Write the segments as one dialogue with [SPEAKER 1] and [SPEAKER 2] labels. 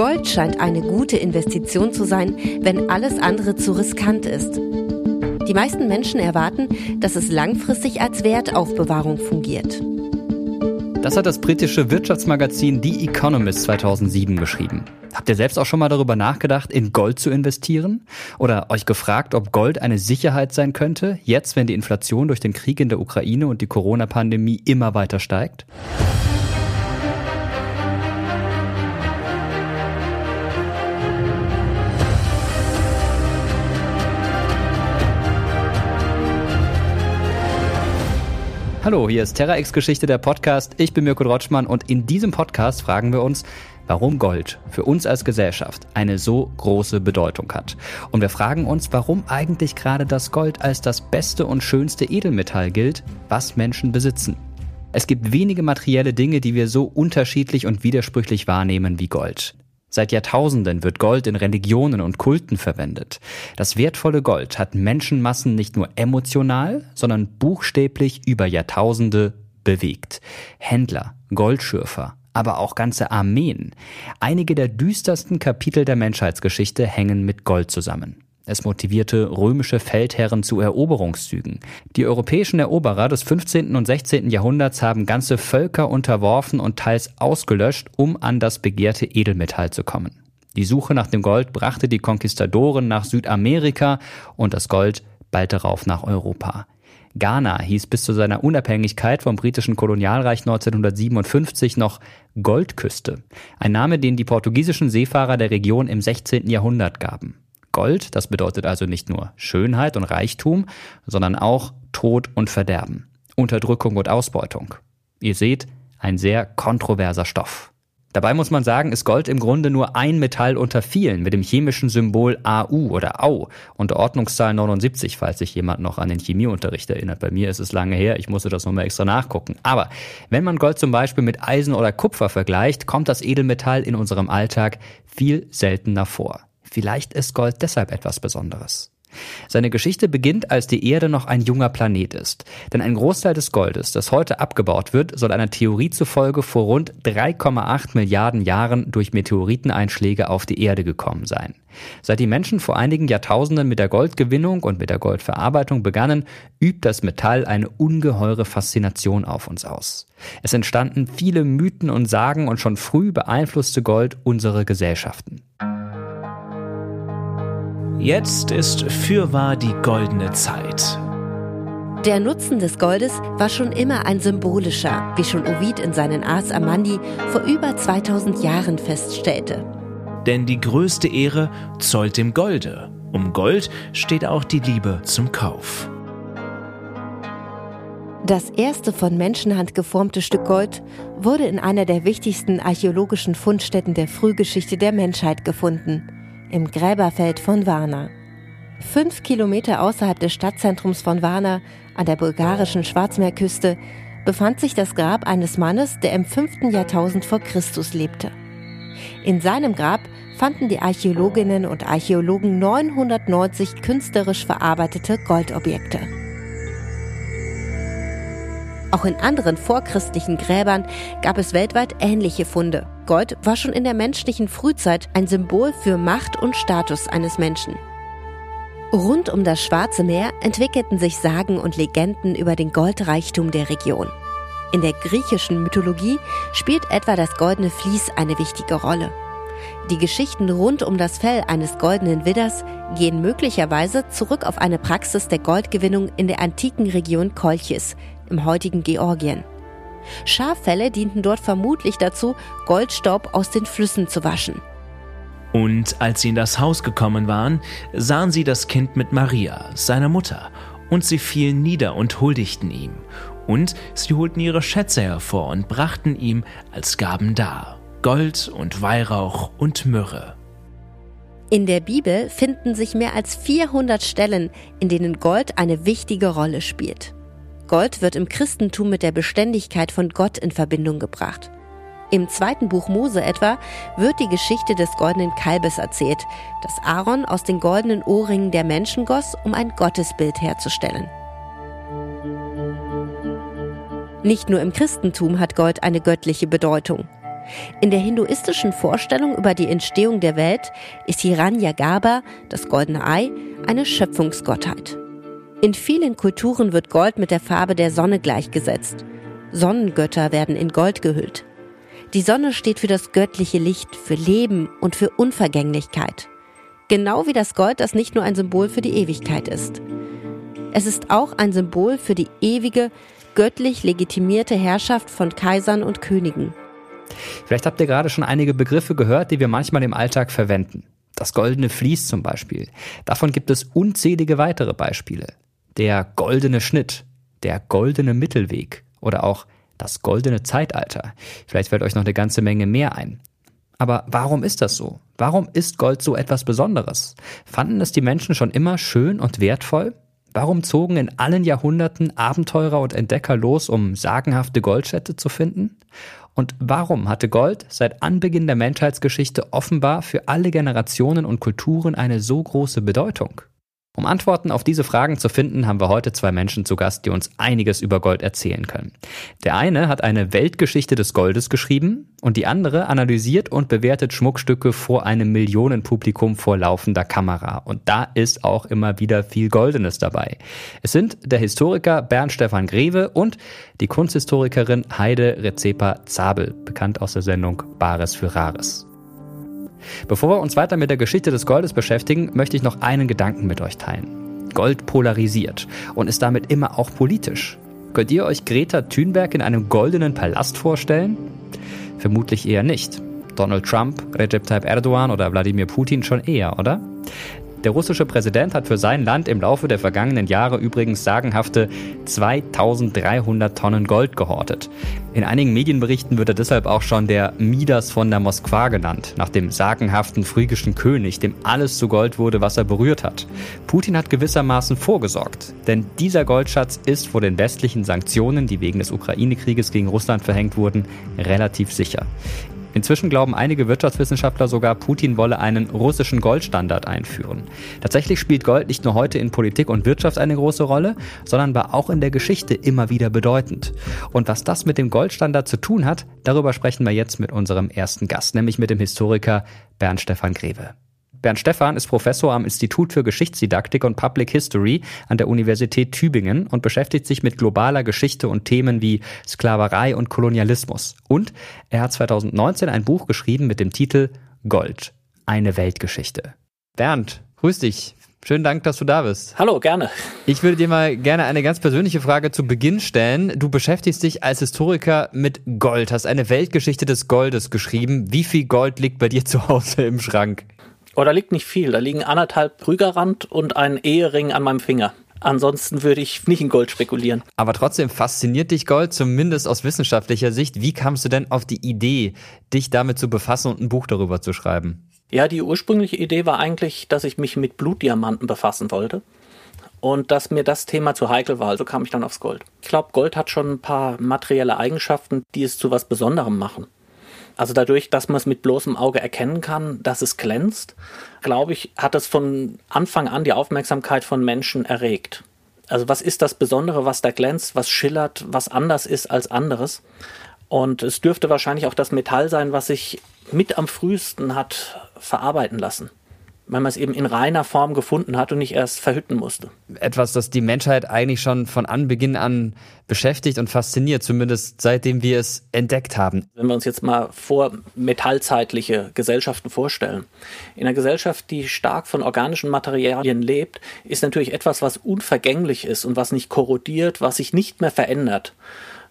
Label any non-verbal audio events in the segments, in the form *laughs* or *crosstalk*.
[SPEAKER 1] Gold scheint eine gute Investition zu sein, wenn alles andere zu riskant ist. Die meisten Menschen erwarten, dass es langfristig als Wertaufbewahrung fungiert.
[SPEAKER 2] Das hat das britische Wirtschaftsmagazin The Economist 2007 geschrieben. Habt ihr selbst auch schon mal darüber nachgedacht, in Gold zu investieren? Oder euch gefragt, ob Gold eine Sicherheit sein könnte, jetzt wenn die Inflation durch den Krieg in der Ukraine und die Corona-Pandemie immer weiter steigt? Hallo, hier ist TerraX Geschichte der Podcast. Ich bin Mirko Rotschmann und in diesem Podcast fragen wir uns, warum Gold für uns als Gesellschaft eine so große Bedeutung hat. Und wir fragen uns, warum eigentlich gerade das Gold als das beste und schönste Edelmetall gilt, was Menschen besitzen. Es gibt wenige materielle Dinge, die wir so unterschiedlich und widersprüchlich wahrnehmen wie Gold. Seit Jahrtausenden wird Gold in Religionen und Kulten verwendet. Das wertvolle Gold hat Menschenmassen nicht nur emotional, sondern buchstäblich über Jahrtausende bewegt. Händler, Goldschürfer, aber auch ganze Armeen. Einige der düstersten Kapitel der Menschheitsgeschichte hängen mit Gold zusammen. Es motivierte römische Feldherren zu Eroberungszügen. Die europäischen Eroberer des 15. und 16. Jahrhunderts haben ganze Völker unterworfen und teils ausgelöscht, um an das begehrte Edelmetall zu kommen. Die Suche nach dem Gold brachte die Konquistadoren nach Südamerika und das Gold bald darauf nach Europa. Ghana hieß bis zu seiner Unabhängigkeit vom britischen Kolonialreich 1957 noch Goldküste, ein Name, den die portugiesischen Seefahrer der Region im 16. Jahrhundert gaben. Gold, das bedeutet also nicht nur Schönheit und Reichtum, sondern auch Tod und Verderben, Unterdrückung und Ausbeutung. Ihr seht, ein sehr kontroverser Stoff. Dabei muss man sagen, ist Gold im Grunde nur ein Metall unter vielen mit dem chemischen Symbol AU oder AU und Ordnungszahl 79, falls sich jemand noch an den Chemieunterricht erinnert. Bei mir ist es lange her, ich musste das nochmal extra nachgucken. Aber wenn man Gold zum Beispiel mit Eisen oder Kupfer vergleicht, kommt das Edelmetall in unserem Alltag viel seltener vor. Vielleicht ist Gold deshalb etwas Besonderes. Seine Geschichte beginnt, als die Erde noch ein junger Planet ist. Denn ein Großteil des Goldes, das heute abgebaut wird, soll einer Theorie zufolge vor rund 3,8 Milliarden Jahren durch Meteoriteneinschläge auf die Erde gekommen sein. Seit die Menschen vor einigen Jahrtausenden mit der Goldgewinnung und mit der Goldverarbeitung begannen, übt das Metall eine ungeheure Faszination auf uns aus. Es entstanden viele Mythen und Sagen und schon früh beeinflusste Gold unsere Gesellschaften.
[SPEAKER 3] Jetzt ist fürwahr die goldene Zeit.
[SPEAKER 1] Der Nutzen des Goldes war schon immer ein symbolischer, wie schon Ovid in seinen Ars Amandi vor über 2000 Jahren feststellte.
[SPEAKER 3] Denn die größte Ehre zollt dem Golde. Um Gold steht auch die Liebe zum Kauf.
[SPEAKER 1] Das erste von Menschenhand geformte Stück Gold wurde in einer der wichtigsten archäologischen Fundstätten der Frühgeschichte der Menschheit gefunden – im Gräberfeld von Varna. Fünf Kilometer außerhalb des Stadtzentrums von Varna, an der bulgarischen Schwarzmeerküste, befand sich das Grab eines Mannes, der im fünften Jahrtausend vor Christus lebte. In seinem Grab fanden die Archäologinnen und Archäologen 990 künstlerisch verarbeitete Goldobjekte. Auch in anderen vorchristlichen Gräbern gab es weltweit ähnliche Funde. Gold war schon in der menschlichen Frühzeit ein Symbol für Macht und Status eines Menschen. Rund um das Schwarze Meer entwickelten sich Sagen und Legenden über den Goldreichtum der Region. In der griechischen Mythologie spielt etwa das goldene Vlies eine wichtige Rolle. Die Geschichten rund um das Fell eines goldenen Widders gehen möglicherweise zurück auf eine Praxis der Goldgewinnung in der antiken Region Kolchis, im heutigen Georgien. Schaffelle dienten dort vermutlich dazu, Goldstaub aus den Flüssen zu waschen.
[SPEAKER 3] Und als sie in das Haus gekommen waren, sahen sie das Kind mit Maria, seiner Mutter, und sie fielen nieder und huldigten ihm. Und sie holten ihre Schätze hervor und brachten ihm als Gaben dar Gold und Weihrauch und Myrrhe.
[SPEAKER 1] In der Bibel finden sich mehr als 400 Stellen, in denen Gold eine wichtige Rolle spielt. Gold wird im Christentum mit der Beständigkeit von Gott in Verbindung gebracht. Im zweiten Buch Mose etwa wird die Geschichte des goldenen Kalbes erzählt, das Aaron aus den goldenen Ohrringen der Menschen goss, um ein Gottesbild herzustellen. Nicht nur im Christentum hat Gold eine göttliche Bedeutung. In der hinduistischen Vorstellung über die Entstehung der Welt ist Hiranyagarbha, das goldene Ei, eine Schöpfungsgottheit. In vielen Kulturen wird Gold mit der Farbe der Sonne gleichgesetzt. Sonnengötter werden in Gold gehüllt. Die Sonne steht für das göttliche Licht, für Leben und für Unvergänglichkeit. Genau wie das Gold, das nicht nur ein Symbol für die Ewigkeit ist. Es ist auch ein Symbol für die ewige, göttlich legitimierte Herrschaft von Kaisern und Königen.
[SPEAKER 2] Vielleicht habt ihr gerade schon einige Begriffe gehört, die wir manchmal im Alltag verwenden. Das goldene Vlies zum Beispiel. Davon gibt es unzählige weitere Beispiele. Der goldene Schnitt, der goldene Mittelweg oder auch das goldene Zeitalter. Vielleicht fällt euch noch eine ganze Menge mehr ein. Aber warum ist das so? Warum ist Gold so etwas Besonderes? Fanden es die Menschen schon immer schön und wertvoll? Warum zogen in allen Jahrhunderten Abenteurer und Entdecker los, um sagenhafte Goldschätze zu finden? Und warum hatte Gold seit Anbeginn der Menschheitsgeschichte offenbar für alle Generationen und Kulturen eine so große Bedeutung? Um Antworten auf diese Fragen zu finden, haben wir heute zwei Menschen zu Gast, die uns einiges über Gold erzählen können. Der eine hat eine Weltgeschichte des Goldes geschrieben und die andere analysiert und bewertet Schmuckstücke vor einem Millionenpublikum vor laufender Kamera. Und da ist auch immer wieder viel Goldenes dabei. Es sind der Historiker Bernd Stefan Greve und die Kunsthistorikerin Heide Rezepa Zabel, bekannt aus der Sendung Bares für Rares. Bevor wir uns weiter mit der Geschichte des Goldes beschäftigen, möchte ich noch einen Gedanken mit euch teilen. Gold polarisiert und ist damit immer auch politisch. Könnt ihr euch Greta Thunberg in einem goldenen Palast vorstellen? Vermutlich eher nicht. Donald Trump, Recep Tayyip Erdogan oder Wladimir Putin schon eher, oder? Der russische Präsident hat für sein Land im Laufe der vergangenen Jahre übrigens sagenhafte 2300 Tonnen Gold gehortet. In einigen Medienberichten wird er deshalb auch schon der Midas von der Moskwa genannt, nach dem sagenhaften phrygischen König, dem alles zu Gold wurde, was er berührt hat. Putin hat gewissermaßen vorgesorgt, denn dieser Goldschatz ist vor den westlichen Sanktionen, die wegen des Ukraine-Krieges gegen Russland verhängt wurden, relativ sicher. Inzwischen glauben einige Wirtschaftswissenschaftler sogar, Putin wolle einen russischen Goldstandard einführen. Tatsächlich spielt Gold nicht nur heute in Politik und Wirtschaft eine große Rolle, sondern war auch in der Geschichte immer wieder bedeutend. Und was das mit dem Goldstandard zu tun hat, darüber sprechen wir jetzt mit unserem ersten Gast, nämlich mit dem Historiker Bernd Stefan Greve. Bernd Stephan ist Professor am Institut für Geschichtsdidaktik und Public History an der Universität Tübingen und beschäftigt sich mit globaler Geschichte und Themen wie Sklaverei und Kolonialismus. Und er hat 2019 ein Buch geschrieben mit dem Titel Gold, eine Weltgeschichte. Bernd, grüß dich. Schönen Dank, dass du da bist.
[SPEAKER 4] Hallo, gerne.
[SPEAKER 2] Ich würde dir mal gerne eine ganz persönliche Frage zu Beginn stellen. Du beschäftigst dich als Historiker mit Gold, hast eine Weltgeschichte des Goldes geschrieben. Wie viel Gold liegt bei dir zu Hause im Schrank?
[SPEAKER 4] Oh, da liegt nicht viel. Da liegen anderthalb Prügerrand und ein Ehering an meinem Finger. Ansonsten würde ich nicht in Gold spekulieren.
[SPEAKER 2] Aber trotzdem fasziniert dich Gold, zumindest aus wissenschaftlicher Sicht. Wie kamst du denn auf die Idee, dich damit zu befassen und ein Buch darüber zu schreiben?
[SPEAKER 4] Ja, die ursprüngliche Idee war eigentlich, dass ich mich mit Blutdiamanten befassen wollte. Und dass mir das Thema zu heikel war, also kam ich dann aufs Gold. Ich glaube, Gold hat schon ein paar materielle Eigenschaften, die es zu was Besonderem machen. Also dadurch, dass man es mit bloßem Auge erkennen kann, dass es glänzt, glaube ich, hat es von Anfang an die Aufmerksamkeit von Menschen erregt. Also was ist das Besondere, was da glänzt, was schillert, was anders ist als anderes? Und es dürfte wahrscheinlich auch das Metall sein, was sich mit am frühesten hat verarbeiten lassen weil man es eben in reiner Form gefunden hat und nicht erst verhütten musste.
[SPEAKER 2] Etwas, das die Menschheit eigentlich schon von Anbeginn an beschäftigt und fasziniert, zumindest seitdem wir es entdeckt haben.
[SPEAKER 4] Wenn wir uns jetzt mal vor metallzeitliche Gesellschaften vorstellen. In einer Gesellschaft, die stark von organischen Materialien lebt, ist natürlich etwas, was unvergänglich ist und was nicht korrodiert, was sich nicht mehr verändert,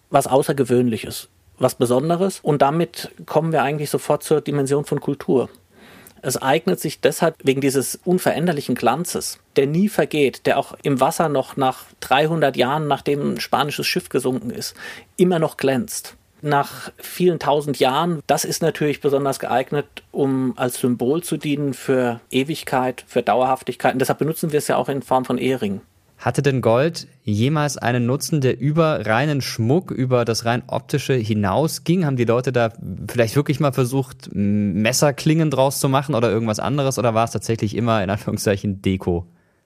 [SPEAKER 4] was Außergewöhnliches was Besonderes und damit kommen wir eigentlich sofort zur Dimension von Kultur. Es eignet sich deshalb wegen dieses unveränderlichen Glanzes, der nie vergeht, der auch im Wasser noch nach 300 Jahren, nachdem ein spanisches Schiff gesunken ist, immer noch glänzt. Nach vielen tausend Jahren, das ist natürlich besonders geeignet, um als Symbol zu dienen für Ewigkeit, für Dauerhaftigkeit. Und deshalb benutzen wir es ja auch in Form von Eheringen.
[SPEAKER 2] Hatte denn Gold jemals einen Nutzen, der über reinen Schmuck, über das rein optische hinausging? Haben die Leute da vielleicht wirklich mal versucht, Messerklingen draus zu machen oder irgendwas anderes? Oder war es tatsächlich immer in Anführungszeichen Deko?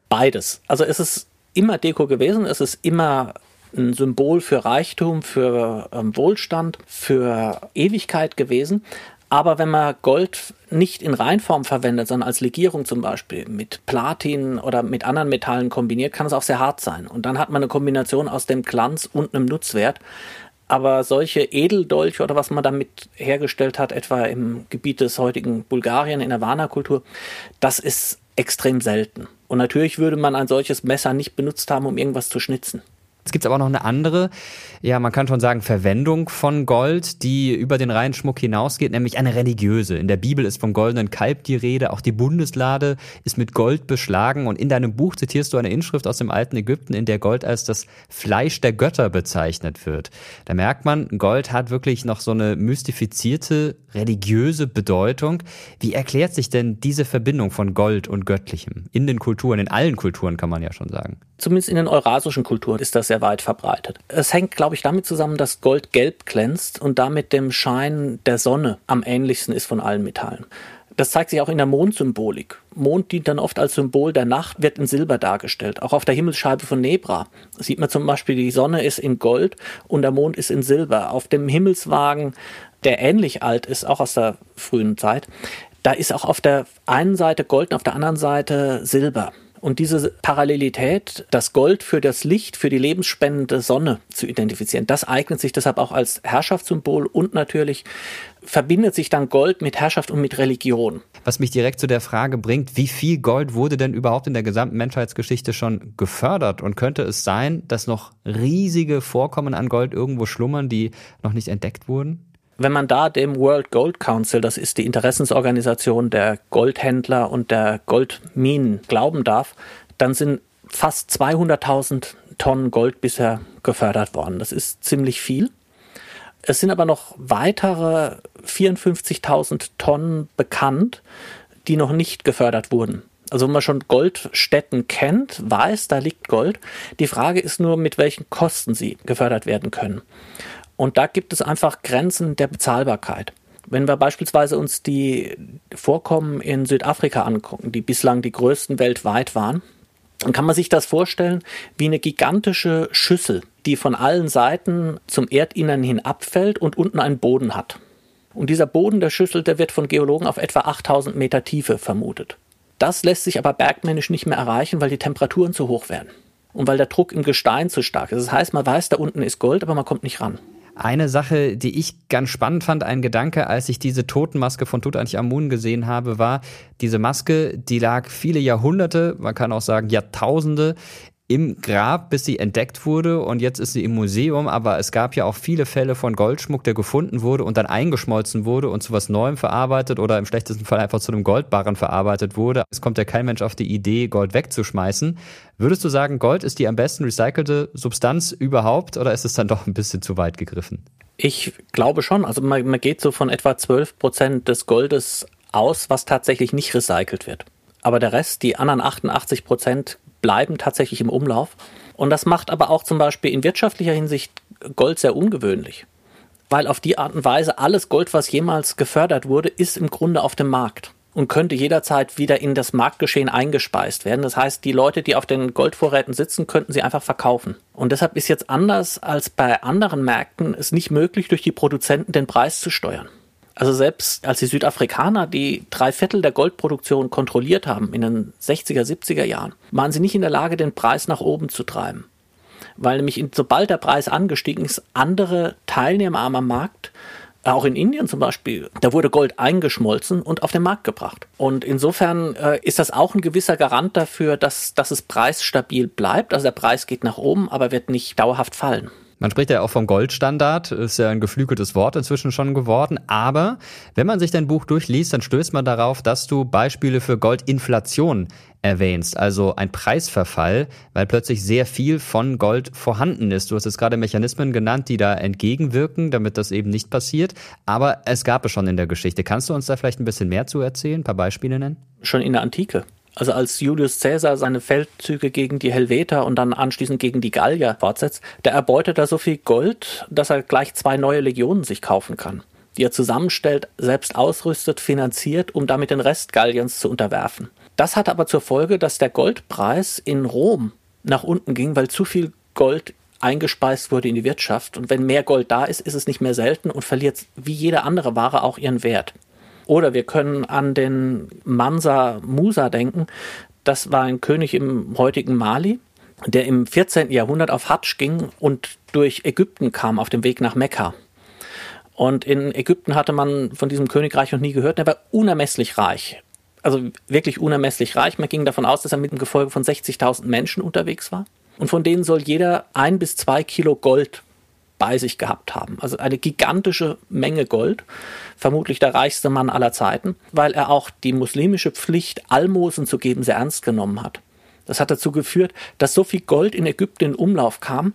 [SPEAKER 4] Beides. Also es ist immer Deko gewesen, es ist immer ein Symbol für Reichtum, für ähm, Wohlstand, für Ewigkeit gewesen. Aber wenn man Gold nicht in Reinform verwendet, sondern als Legierung zum Beispiel mit Platin oder mit anderen Metallen kombiniert, kann es auch sehr hart sein. Und dann hat man eine Kombination aus dem Glanz und einem Nutzwert. Aber solche Edeldolche oder was man damit hergestellt hat, etwa im Gebiet des heutigen Bulgarien in der Vana-Kultur, das ist extrem selten. Und natürlich würde man ein solches Messer nicht benutzt haben, um irgendwas zu schnitzen.
[SPEAKER 2] Es gibt aber noch eine andere, ja, man kann schon sagen, Verwendung von Gold, die über den reinen Schmuck hinausgeht, nämlich eine religiöse. In der Bibel ist vom goldenen Kalb die Rede, auch die Bundeslade ist mit Gold beschlagen und in deinem Buch zitierst du eine Inschrift aus dem alten Ägypten, in der Gold als das Fleisch der Götter bezeichnet wird. Da merkt man, Gold hat wirklich noch so eine mystifizierte religiöse Bedeutung. Wie erklärt sich denn diese Verbindung von Gold und Göttlichem in den Kulturen, in allen Kulturen kann man ja schon sagen?
[SPEAKER 4] Zumindest in den eurasischen Kulturen ist das sehr weit verbreitet. Es hängt, glaube ich, damit zusammen, dass Gold gelb glänzt und damit dem Schein der Sonne am ähnlichsten ist von allen Metallen. Das zeigt sich auch in der Mondsymbolik. Mond dient dann oft als Symbol der Nacht, wird in Silber dargestellt. Auch auf der Himmelsscheibe von Nebra sieht man zum Beispiel, die Sonne ist in Gold und der Mond ist in Silber. Auf dem Himmelswagen, der ähnlich alt ist, auch aus der frühen Zeit, da ist auch auf der einen Seite Gold und auf der anderen Seite Silber. Und diese Parallelität, das Gold für das Licht, für die lebensspendende Sonne zu identifizieren, das eignet sich deshalb auch als Herrschaftssymbol und natürlich verbindet sich dann Gold mit Herrschaft und mit Religion.
[SPEAKER 2] Was mich direkt zu der Frage bringt, wie viel Gold wurde denn überhaupt in der gesamten Menschheitsgeschichte schon gefördert? Und könnte es sein, dass noch riesige Vorkommen an Gold irgendwo schlummern, die noch nicht entdeckt wurden?
[SPEAKER 4] Wenn man da dem World Gold Council, das ist die Interessensorganisation der Goldhändler und der Goldminen, glauben darf, dann sind fast 200.000 Tonnen Gold bisher gefördert worden. Das ist ziemlich viel. Es sind aber noch weitere 54.000 Tonnen bekannt, die noch nicht gefördert wurden. Also wenn man schon Goldstätten kennt, weiß, da liegt Gold. Die Frage ist nur, mit welchen Kosten sie gefördert werden können. Und da gibt es einfach Grenzen der Bezahlbarkeit. Wenn wir beispielsweise uns die Vorkommen in Südafrika angucken, die bislang die größten weltweit waren, dann kann man sich das vorstellen wie eine gigantische Schüssel, die von allen Seiten zum Erdinnern hin abfällt und unten einen Boden hat. Und dieser Boden der Schüssel, der wird von Geologen auf etwa 8000 Meter Tiefe vermutet. Das lässt sich aber bergmännisch nicht mehr erreichen, weil die Temperaturen zu hoch werden und weil der Druck im Gestein zu stark ist. Das heißt, man weiß, da unten ist Gold, aber man kommt nicht ran.
[SPEAKER 2] Eine Sache, die ich ganz spannend fand, ein Gedanke, als ich diese Totenmaske von Tutanchamun gesehen habe, war, diese Maske, die lag viele Jahrhunderte, man kann auch sagen Jahrtausende im Grab, bis sie entdeckt wurde und jetzt ist sie im Museum, aber es gab ja auch viele Fälle von Goldschmuck, der gefunden wurde und dann eingeschmolzen wurde und zu was Neuem verarbeitet oder im schlechtesten Fall einfach zu einem Goldbarren verarbeitet wurde. Es kommt ja kein Mensch auf die Idee, Gold wegzuschmeißen. Würdest du sagen, Gold ist die am besten recycelte Substanz überhaupt oder ist es dann doch ein bisschen zu weit gegriffen?
[SPEAKER 4] Ich glaube schon. Also man, man geht so von etwa 12 Prozent des Goldes aus, was tatsächlich nicht recycelt wird. Aber der Rest, die anderen 88 Prozent, bleiben tatsächlich im Umlauf. Und das macht aber auch zum Beispiel in wirtschaftlicher Hinsicht Gold sehr ungewöhnlich. Weil auf die Art und Weise alles Gold, was jemals gefördert wurde, ist im Grunde auf dem Markt und könnte jederzeit wieder in das Marktgeschehen eingespeist werden. Das heißt, die Leute, die auf den Goldvorräten sitzen, könnten sie einfach verkaufen. Und deshalb ist jetzt anders als bei anderen Märkten es nicht möglich, durch die Produzenten den Preis zu steuern. Also selbst als die Südafrikaner die drei Viertel der Goldproduktion kontrolliert haben in den 60er, 70er Jahren, waren sie nicht in der Lage, den Preis nach oben zu treiben. Weil nämlich sobald der Preis angestiegen ist, andere Teilnehmer am Markt auch in Indien zum Beispiel, da wurde Gold eingeschmolzen und auf den Markt gebracht. Und insofern äh, ist das auch ein gewisser Garant dafür, dass, dass es preisstabil bleibt. Also der Preis geht nach oben, aber wird nicht dauerhaft fallen.
[SPEAKER 2] Man spricht ja auch vom Goldstandard, ist ja ein geflügeltes Wort inzwischen schon geworden. Aber wenn man sich dein Buch durchliest, dann stößt man darauf, dass du Beispiele für Goldinflation erwähnst, also ein Preisverfall, weil plötzlich sehr viel von Gold vorhanden ist. Du hast jetzt gerade Mechanismen genannt, die da entgegenwirken, damit das eben nicht passiert. Aber es gab es schon in der Geschichte. Kannst du uns da vielleicht ein bisschen mehr zu erzählen, ein paar Beispiele nennen?
[SPEAKER 4] Schon in der Antike. Also als Julius Caesar seine Feldzüge gegen die Helveter und dann anschließend gegen die Gallier fortsetzt, der erbeutet da so viel Gold, dass er gleich zwei neue Legionen sich kaufen kann, die er zusammenstellt, selbst ausrüstet, finanziert, um damit den Rest Galliens zu unterwerfen. Das hat aber zur Folge, dass der Goldpreis in Rom nach unten ging, weil zu viel Gold eingespeist wurde in die Wirtschaft. Und wenn mehr Gold da ist, ist es nicht mehr selten und verliert wie jede andere Ware auch ihren Wert. Oder wir können an den Mansa Musa denken. Das war ein König im heutigen Mali, der im 14. Jahrhundert auf Hadsch ging und durch Ägypten kam auf dem Weg nach Mekka. Und in Ägypten hatte man von diesem Königreich noch nie gehört. Er war unermesslich reich. Also wirklich unermesslich reich. Man ging davon aus, dass er mit einem Gefolge von 60.000 Menschen unterwegs war. Und von denen soll jeder ein bis zwei Kilo Gold bei sich gehabt haben. Also eine gigantische Menge Gold. Vermutlich der reichste Mann aller Zeiten, weil er auch die muslimische Pflicht, Almosen zu geben, sehr ernst genommen hat. Das hat dazu geführt, dass so viel Gold in Ägypten in Umlauf kam,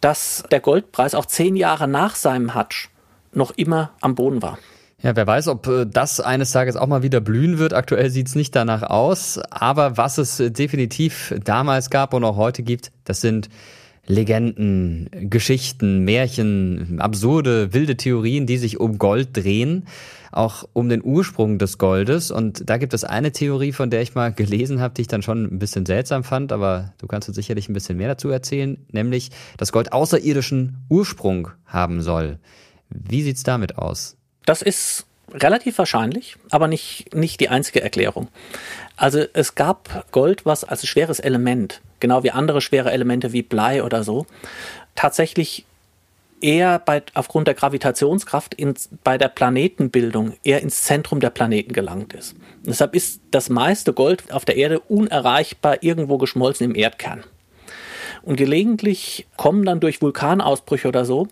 [SPEAKER 4] dass der Goldpreis auch zehn Jahre nach seinem Hatsch noch immer am Boden war.
[SPEAKER 2] Ja, wer weiß, ob äh, das eines Tages auch mal wieder blühen wird. Aktuell sieht's nicht danach aus. Aber was es äh, definitiv damals gab und auch heute gibt, das sind Legenden, Geschichten, Märchen, absurde, wilde Theorien, die sich um Gold drehen, auch um den Ursprung des Goldes. Und da gibt es eine Theorie, von der ich mal gelesen habe, die ich dann schon ein bisschen seltsam fand, aber du kannst uns sicherlich ein bisschen mehr dazu erzählen, nämlich, dass Gold außerirdischen Ursprung haben soll. Wie sieht's damit aus?
[SPEAKER 4] Das ist relativ wahrscheinlich, aber nicht, nicht die einzige Erklärung. Also es gab Gold, was als schweres Element, genau wie andere schwere Elemente wie Blei oder so, tatsächlich eher bei, aufgrund der Gravitationskraft in, bei der Planetenbildung eher ins Zentrum der Planeten gelangt ist. Und deshalb ist das meiste Gold auf der Erde unerreichbar irgendwo geschmolzen im Erdkern. Und gelegentlich kommen dann durch Vulkanausbrüche oder so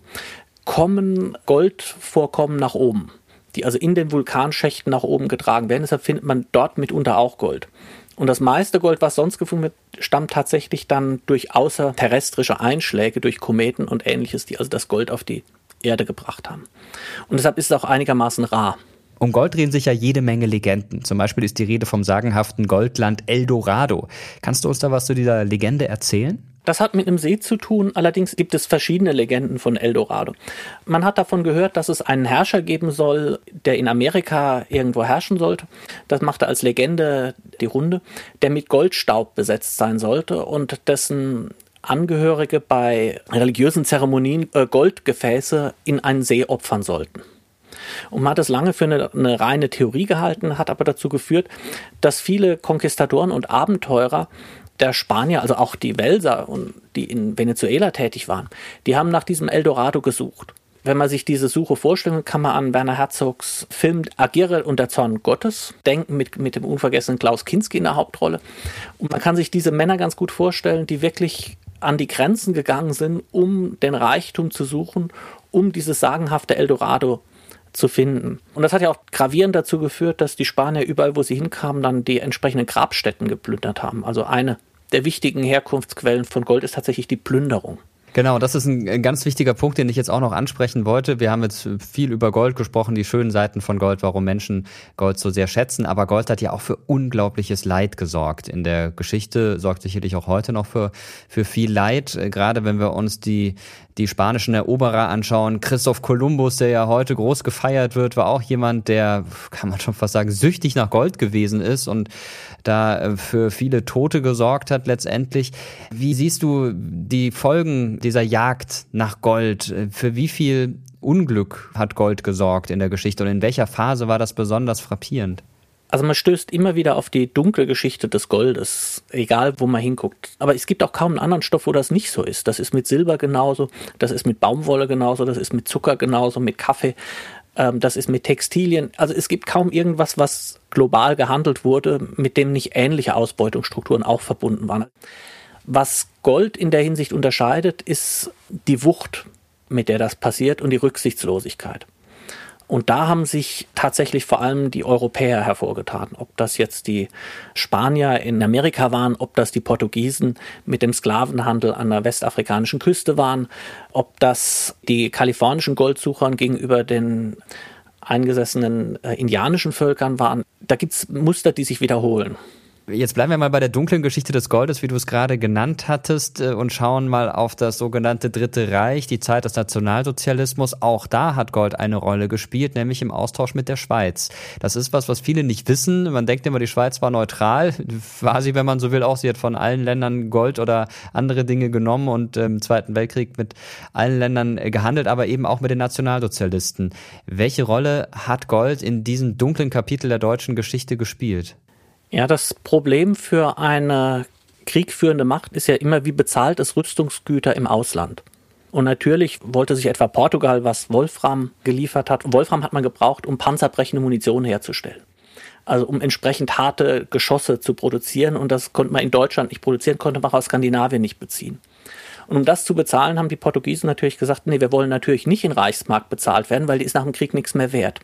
[SPEAKER 4] kommen Goldvorkommen nach oben, die also in den Vulkanschächten nach oben getragen werden. Deshalb findet man dort mitunter auch Gold. Und das meiste Gold, was sonst gefunden wird, stammt tatsächlich dann durch außerterrestrische Einschläge, durch Kometen und ähnliches, die also das Gold auf die Erde gebracht haben. Und deshalb ist es auch einigermaßen rar.
[SPEAKER 2] Um Gold drehen sich ja jede Menge Legenden. Zum Beispiel ist die Rede vom sagenhaften Goldland Eldorado. Kannst du uns da was zu dieser Legende erzählen?
[SPEAKER 4] Das hat mit einem See zu tun, allerdings gibt es verschiedene Legenden von Eldorado. Man hat davon gehört, dass es einen Herrscher geben soll, der in Amerika irgendwo herrschen sollte. Das machte als Legende die Runde, der mit Goldstaub besetzt sein sollte und dessen Angehörige bei religiösen Zeremonien äh, Goldgefäße in einen See opfern sollten. Und man hat es lange für eine, eine, reine Theorie gehalten, hat aber dazu geführt, dass viele Konquistadoren und Abenteurer der Spanier, also auch die Welser die in Venezuela tätig waren, die haben nach diesem Eldorado gesucht. Wenn man sich diese Suche vorstellt, kann man an Werner Herzogs Film Agiere und der Zorn Gottes denken, mit, mit dem unvergessenen Klaus Kinski in der Hauptrolle. Und man kann sich diese Männer ganz gut vorstellen, die wirklich an die Grenzen gegangen sind, um den Reichtum zu suchen, um dieses sagenhafte Eldorado zu finden. Und das hat ja auch gravierend dazu geführt, dass die Spanier überall, wo sie hinkamen, dann die entsprechenden Grabstätten geplündert haben. Also eine der wichtigen Herkunftsquellen von Gold ist tatsächlich die Plünderung.
[SPEAKER 2] Genau, das ist ein ganz wichtiger Punkt, den ich jetzt auch noch ansprechen wollte. Wir haben jetzt viel über Gold gesprochen, die schönen Seiten von Gold, warum Menschen Gold so sehr schätzen. Aber Gold hat ja auch für unglaubliches Leid gesorgt. In der Geschichte sorgt sicherlich auch heute noch für, für viel Leid. Gerade wenn wir uns die, die spanischen Eroberer anschauen. Christoph Kolumbus, der ja heute groß gefeiert wird, war auch jemand, der, kann man schon fast sagen, süchtig nach Gold gewesen ist und da äh, für viele Tote gesorgt hat letztendlich. Wie siehst du die Folgen dieser Jagd nach Gold? Für wie viel Unglück hat Gold gesorgt in der Geschichte und in welcher Phase war das besonders frappierend?
[SPEAKER 4] Also man stößt immer wieder auf die dunkle Geschichte des Goldes, egal wo man hinguckt. Aber es gibt auch kaum einen anderen Stoff, wo das nicht so ist. Das ist mit Silber genauso, das ist mit Baumwolle genauso, das ist mit Zucker genauso, mit Kaffee, ähm, das ist mit Textilien. Also es gibt kaum irgendwas, was global gehandelt wurde, mit dem nicht ähnliche Ausbeutungsstrukturen auch verbunden waren. Was Gold in der Hinsicht unterscheidet, ist die Wucht, mit der das passiert und die Rücksichtslosigkeit. Und da haben sich tatsächlich vor allem die Europäer hervorgetan. Ob das jetzt die Spanier in Amerika waren, ob das die Portugiesen mit dem Sklavenhandel an der westafrikanischen Küste waren, ob das die kalifornischen Goldsuchern gegenüber den eingesessenen äh, indianischen Völkern waren. Da gibt's Muster, die sich wiederholen.
[SPEAKER 2] Jetzt bleiben wir mal bei der dunklen Geschichte des Goldes, wie du es gerade genannt hattest, äh, und schauen mal auf das sogenannte Dritte Reich, die Zeit des Nationalsozialismus. Auch da hat Gold eine Rolle gespielt, nämlich im Austausch mit der Schweiz. Das ist was, was viele nicht wissen. Man denkt immer, die Schweiz war neutral. *laughs* Sie, wenn man so will, auch. Sie hat von allen Ländern Gold oder andere Dinge genommen und im Zweiten Weltkrieg mit allen Ländern äh, gehandelt, aber eben auch mit den Nationalsozialisten. Welche Rolle hat Gold in diesem dunklen Kapitel der deutschen Geschichte gespielt?
[SPEAKER 4] Ja, das Problem für eine kriegführende Macht ist ja immer, wie bezahlt es Rüstungsgüter im Ausland. Und natürlich wollte sich etwa Portugal, was Wolfram geliefert hat, Wolfram hat man gebraucht, um panzerbrechende Munition herzustellen. Also um entsprechend harte Geschosse zu produzieren. Und das konnte man in Deutschland nicht produzieren, konnte man auch aus Skandinavien nicht beziehen. Und um das zu bezahlen, haben die Portugiesen natürlich gesagt, nee, wir wollen natürlich nicht in Reichsmark bezahlt werden, weil die ist nach dem Krieg nichts mehr wert.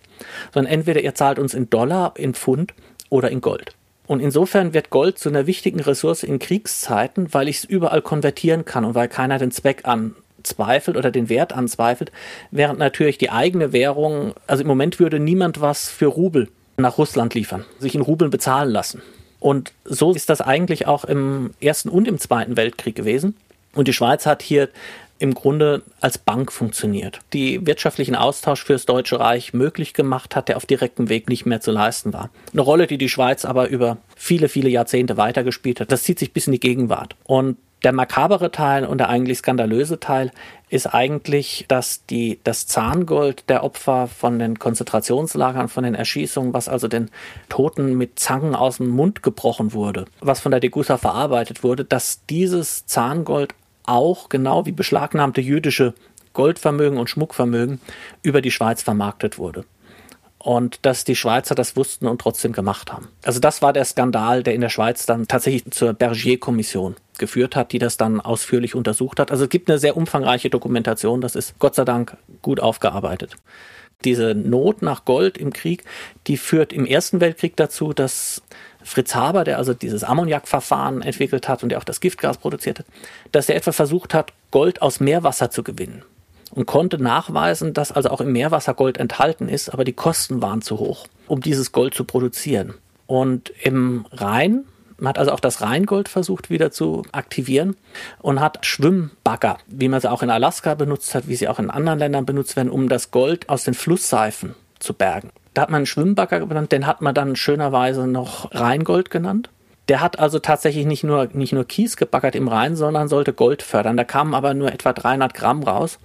[SPEAKER 4] Sondern entweder ihr zahlt uns in Dollar, in Pfund oder in Gold. Und insofern wird Gold zu einer wichtigen Ressource in Kriegszeiten, weil ich es überall konvertieren kann und weil keiner den Zweck anzweifelt oder den Wert anzweifelt, während natürlich die eigene Währung, also im Moment würde niemand was für Rubel nach Russland liefern, sich in Rubeln bezahlen lassen. Und so ist das eigentlich auch im Ersten und im Zweiten Weltkrieg gewesen. Und die Schweiz hat hier im Grunde als Bank funktioniert, die wirtschaftlichen Austausch für das Deutsche Reich möglich gemacht hat, der auf direktem Weg nicht mehr zu leisten war. Eine Rolle, die die Schweiz aber über viele, viele Jahrzehnte weitergespielt hat. Das zieht sich bis in die Gegenwart. Und der makabere Teil und der eigentlich skandalöse Teil ist eigentlich, dass die, das Zahngold der Opfer von den Konzentrationslagern, von den Erschießungen, was also den Toten mit Zangen aus dem Mund gebrochen wurde, was von der Degussa verarbeitet wurde, dass dieses Zahngold auch genau wie beschlagnahmte jüdische Goldvermögen und Schmuckvermögen über die Schweiz vermarktet wurde. Und dass die Schweizer das wussten und trotzdem gemacht haben. Also das war der Skandal, der in der Schweiz dann tatsächlich zur Bergier-Kommission geführt hat, die das dann ausführlich untersucht hat. Also es gibt eine sehr umfangreiche Dokumentation, das ist Gott sei Dank gut aufgearbeitet. Diese Not nach Gold im Krieg, die führt im Ersten Weltkrieg dazu, dass Fritz Haber, der also dieses Ammoniakverfahren entwickelt hat und der auch das Giftgas produziert hat, dass er etwa versucht hat, Gold aus Meerwasser zu gewinnen und konnte nachweisen, dass also auch im Meerwasser Gold enthalten ist, aber die Kosten waren zu hoch, um dieses Gold zu produzieren. Und im Rhein, man hat also auch das Rheingold versucht wieder zu aktivieren und hat Schwimmbagger, wie man sie auch in Alaska benutzt hat, wie sie auch in anderen Ländern benutzt werden, um das Gold aus den Flussseifen zu bergen. Da hat man einen Schwimmbagger genannt, den hat man dann schönerweise noch Rheingold genannt. Der hat also tatsächlich nicht nur, nicht nur Kies gebaggert im Rhein, sondern sollte Gold fördern. Da kamen aber nur etwa 300 Gramm raus.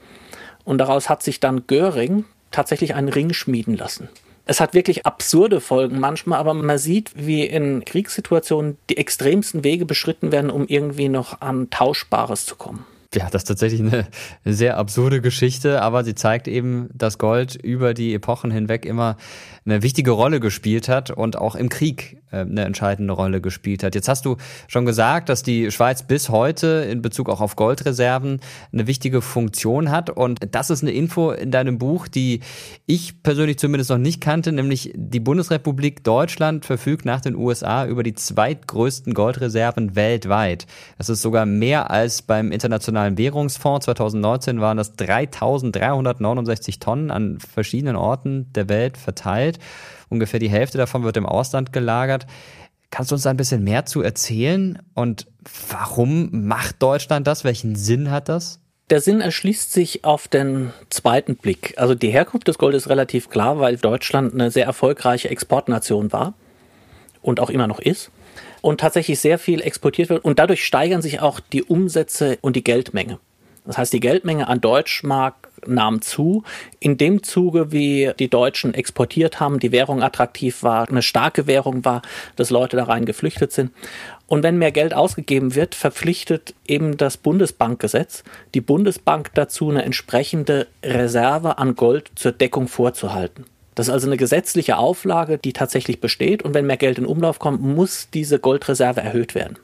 [SPEAKER 4] Und daraus hat sich dann Göring tatsächlich einen Ring schmieden lassen. Es hat wirklich absurde Folgen manchmal, aber man sieht, wie in Kriegssituationen die extremsten Wege beschritten werden, um irgendwie noch an Tauschbares zu kommen.
[SPEAKER 2] Ja, das ist tatsächlich eine sehr absurde Geschichte, aber sie zeigt eben, dass Gold über die Epochen hinweg immer eine wichtige Rolle gespielt hat und auch im Krieg äh, eine entscheidende Rolle gespielt hat. Jetzt hast du schon gesagt, dass die Schweiz bis heute in Bezug auch auf Goldreserven eine wichtige Funktion hat und das ist eine Info in deinem Buch, die ich persönlich zumindest noch nicht kannte, nämlich die Bundesrepublik Deutschland verfügt nach den USA über die zweitgrößten Goldreserven weltweit. Das ist sogar mehr als beim Internationalen Währungsfonds. 2019 waren das 3369 Tonnen an verschiedenen Orten der Welt verteilt. Ungefähr die Hälfte davon wird im Ausland gelagert. Kannst du uns da ein bisschen mehr zu erzählen? Und warum macht Deutschland das? Welchen Sinn hat das?
[SPEAKER 4] Der Sinn erschließt sich auf den zweiten Blick. Also die Herkunft des Goldes ist relativ klar, weil Deutschland eine sehr erfolgreiche Exportnation war und auch immer noch ist und tatsächlich sehr viel exportiert wird und dadurch steigern sich auch die Umsätze und die Geldmenge. Das heißt, die Geldmenge an Deutschmark nahm zu. In dem Zuge, wie die Deutschen exportiert haben, die Währung attraktiv war, eine starke Währung war, dass Leute da rein geflüchtet sind. Und wenn mehr Geld ausgegeben wird, verpflichtet eben das Bundesbankgesetz die Bundesbank dazu, eine entsprechende Reserve an Gold zur Deckung vorzuhalten. Das ist also eine gesetzliche Auflage, die tatsächlich besteht. Und wenn mehr Geld in Umlauf kommt, muss diese Goldreserve erhöht werden.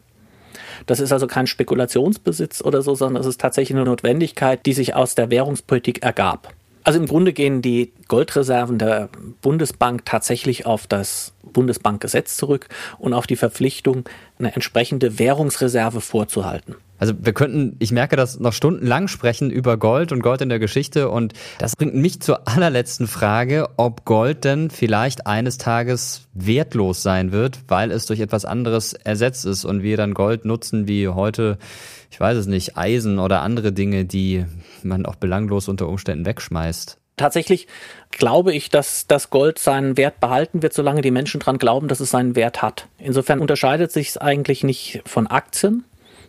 [SPEAKER 4] Das ist also kein Spekulationsbesitz oder so, sondern es ist tatsächlich eine Notwendigkeit, die sich aus der Währungspolitik ergab. Also im Grunde gehen die Goldreserven der Bundesbank tatsächlich auf das Bundesbankgesetz zurück und auf die Verpflichtung, eine entsprechende Währungsreserve vorzuhalten.
[SPEAKER 2] Also wir könnten, ich merke das, noch stundenlang sprechen über Gold und Gold in der Geschichte und das bringt mich zur allerletzten Frage, ob Gold denn vielleicht eines Tages wertlos sein wird, weil es durch etwas anderes ersetzt ist und wir dann Gold nutzen wie heute, ich weiß es nicht, Eisen oder andere Dinge, die man auch belanglos unter Umständen wegschmeißt.
[SPEAKER 4] Tatsächlich glaube ich, dass das Gold seinen Wert behalten wird, solange die Menschen dran glauben, dass es seinen Wert hat. Insofern unterscheidet sich es eigentlich nicht von Aktien,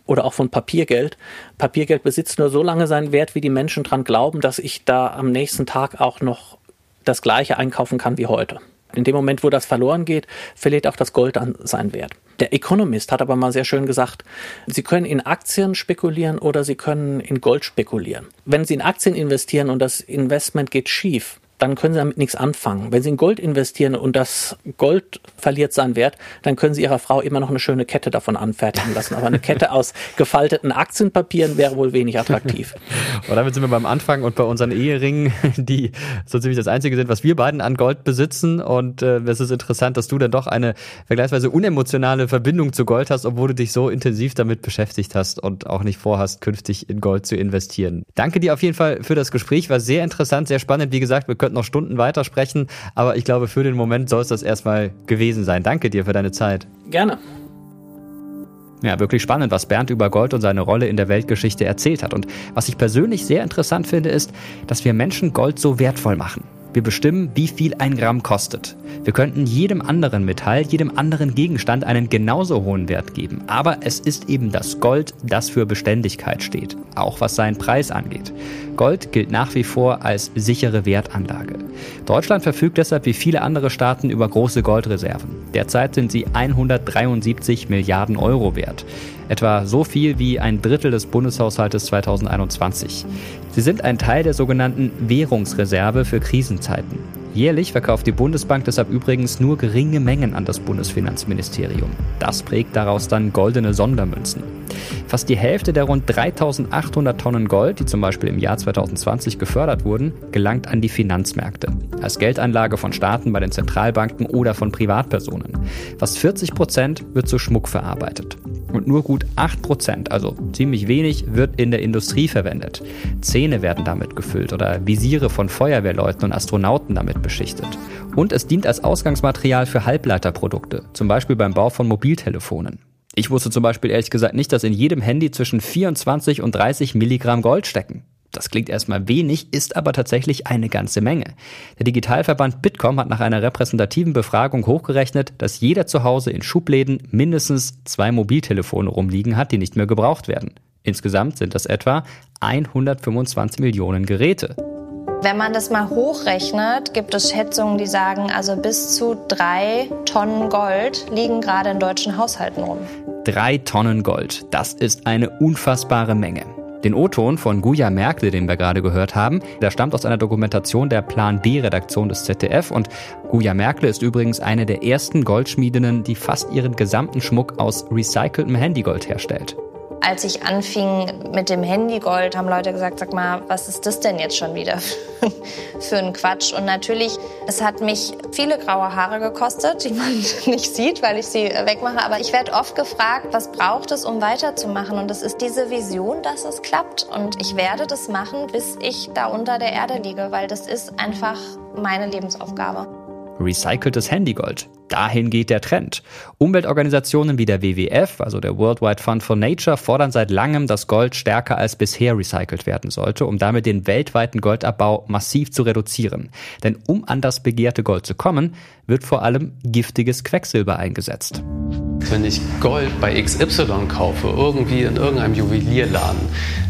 [SPEAKER 4] oder auch von Papiergeld. Papiergeld besitzt nur so lange seinen Wert, wie die Menschen dran glauben, dass ich da am nächsten Tag auch noch das gleiche einkaufen kann wie heute. In dem Moment, wo das verloren geht, verliert auch das Gold an seinen Wert. Der Economist hat aber mal sehr schön gesagt, Sie können in Aktien spekulieren oder Sie können in Gold spekulieren. Wenn Sie in Aktien investieren und das Investment geht schief, dann können Sie damit nichts anfangen. Wenn Sie in Gold investieren und das Gold verliert seinen Wert, dann können Sie Ihrer Frau immer noch eine schöne Kette davon anfertigen lassen. Aber eine Kette aus *laughs* gefalteten Aktienpapieren wäre wohl wenig attraktiv.
[SPEAKER 2] und damit sind wir beim Anfang und bei unseren Eheringen, die so ziemlich das Einzige sind, was wir beiden an Gold besitzen. Und äh, es ist interessant, dass du dann doch eine vergleichsweise unemotionale Verbindung zu Gold hast, obwohl du dich so intensiv damit beschäftigt hast und auch nicht vorhast, künftig in Gold zu investieren. Danke dir auf jeden Fall für das Gespräch. War sehr interessant, sehr spannend. Wie gesagt, wir können könnten noch Stunden weitersprechen, aber ich glaube, für den Moment soll es das erstmal gewesen sein. Danke dir für deine Zeit.
[SPEAKER 4] Gerne.
[SPEAKER 2] Ja, wirklich spannend, was Bernd über Gold und seine Rolle in der Weltgeschichte erzählt hat. Und was ich persönlich sehr interessant finde, ist, dass wir Menschen Gold so wertvoll machen. Wir bestimmen, wie viel ein Gramm kostet. Wir könnten jedem anderen Metall, jedem anderen Gegenstand einen genauso hohen Wert geben. Aber es ist eben das Gold, das für Beständigkeit steht, auch was seinen Preis angeht. Gold gilt nach wie vor als sichere Wertanlage. Deutschland verfügt deshalb wie viele andere Staaten über große Goldreserven. Derzeit sind sie 173 Milliarden Euro wert. Etwa so viel wie ein Drittel des Bundeshaushaltes 2021. Sie sind ein Teil der sogenannten Währungsreserve für Krisenzeiten. Jährlich verkauft die Bundesbank deshalb übrigens nur geringe Mengen an das Bundesfinanzministerium. Das prägt daraus dann goldene Sondermünzen. Fast die Hälfte der rund 3800 Tonnen Gold, die zum Beispiel im Jahr 2020 gefördert wurden, gelangt an die Finanzmärkte. Als Geldanlage von Staaten bei den Zentralbanken oder von Privatpersonen. Fast 40 Prozent wird zu Schmuck verarbeitet. Und nur gut 8 Prozent, also ziemlich wenig, wird in der Industrie verwendet. Zähne werden damit gefüllt oder Visiere von Feuerwehrleuten und Astronauten damit beschichtet. Und es dient als Ausgangsmaterial für Halbleiterprodukte, zum Beispiel beim Bau von Mobiltelefonen. Ich wusste zum Beispiel ehrlich gesagt nicht, dass in jedem Handy zwischen 24 und 30 Milligramm Gold stecken. Das klingt erstmal wenig, ist aber tatsächlich eine ganze Menge. Der Digitalverband Bitkom hat nach einer repräsentativen Befragung hochgerechnet, dass jeder zu Hause in Schubläden mindestens zwei Mobiltelefone rumliegen hat, die nicht mehr gebraucht werden. Insgesamt sind das etwa 125 Millionen Geräte.
[SPEAKER 5] Wenn man das mal hochrechnet, gibt es Schätzungen, die sagen, also bis zu drei Tonnen Gold liegen gerade in deutschen Haushalten rum.
[SPEAKER 2] Drei Tonnen Gold, das ist eine unfassbare Menge. Den O-Ton von Guya Merkel, den wir gerade gehört haben, der stammt aus einer Dokumentation der Plan B-Redaktion des ZDF und Guya Merkel ist übrigens eine der ersten Goldschmiedinnen, die fast ihren gesamten Schmuck aus recyceltem Handygold herstellt.
[SPEAKER 5] Als ich anfing mit dem Handygold, haben Leute gesagt, sag mal, was ist das denn jetzt schon wieder *laughs* für ein Quatsch? Und natürlich, es hat mich viele graue Haare gekostet, die man *laughs* nicht sieht, weil ich sie wegmache. Aber ich werde oft gefragt, was braucht es, um weiterzumachen? Und es ist diese Vision, dass es klappt. Und ich werde das machen, bis ich da unter der Erde liege, weil das ist einfach meine Lebensaufgabe.
[SPEAKER 2] Recyceltes Handygold. Dahin geht der Trend. Umweltorganisationen wie der WWF, also der Worldwide Fund for Nature, fordern seit langem, dass Gold stärker als bisher recycelt werden sollte, um damit den weltweiten Goldabbau massiv zu reduzieren. Denn um an das begehrte Gold zu kommen, wird vor allem giftiges Quecksilber eingesetzt.
[SPEAKER 6] Wenn ich Gold bei XY kaufe, irgendwie in irgendeinem Juwelierladen,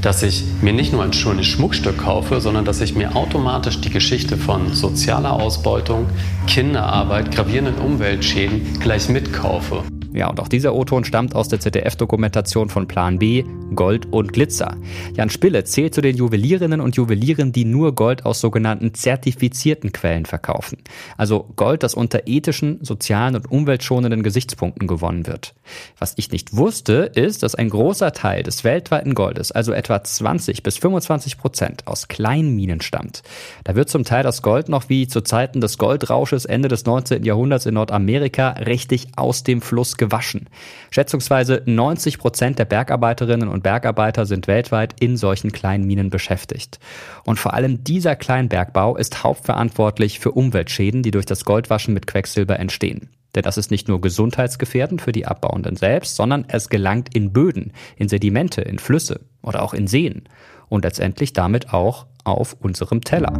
[SPEAKER 6] dass ich mir nicht nur ein schönes Schmuckstück kaufe, sondern dass ich mir automatisch die Geschichte von sozialer Ausbeutung, Kinderarbeit, gravierenden Umweltschäden gleich mitkaufe.
[SPEAKER 2] Ja, und auch dieser O-Ton stammt aus der ZDF-Dokumentation von Plan B, Gold und Glitzer. Jan Spille zählt zu den Juwelierinnen und Juwelieren, die nur Gold aus sogenannten zertifizierten Quellen verkaufen. Also Gold, das unter ethischen, sozialen und umweltschonenden Gesichtspunkten gewonnen wird. Was ich nicht wusste, ist, dass ein großer Teil des weltweiten Goldes, also etwa 20 bis 25 Prozent, aus Kleinminen stammt. Da wird zum Teil das Gold noch wie zu Zeiten des Goldrausches Ende des 19. Jahrhunderts in Nordamerika richtig aus dem Fluss gewaschen. Schätzungsweise 90 Prozent der Bergarbeiterinnen und Bergarbeiter sind weltweit in solchen kleinen Minen beschäftigt. Und vor allem dieser Kleinbergbau ist hauptverantwortlich für Umweltschäden, die durch das Goldwaschen mit Quecksilber entstehen. Denn das ist nicht nur gesundheitsgefährdend für die Abbauenden selbst, sondern es gelangt in Böden, in Sedimente, in Flüsse oder auch in Seen und letztendlich damit auch auf unserem Teller.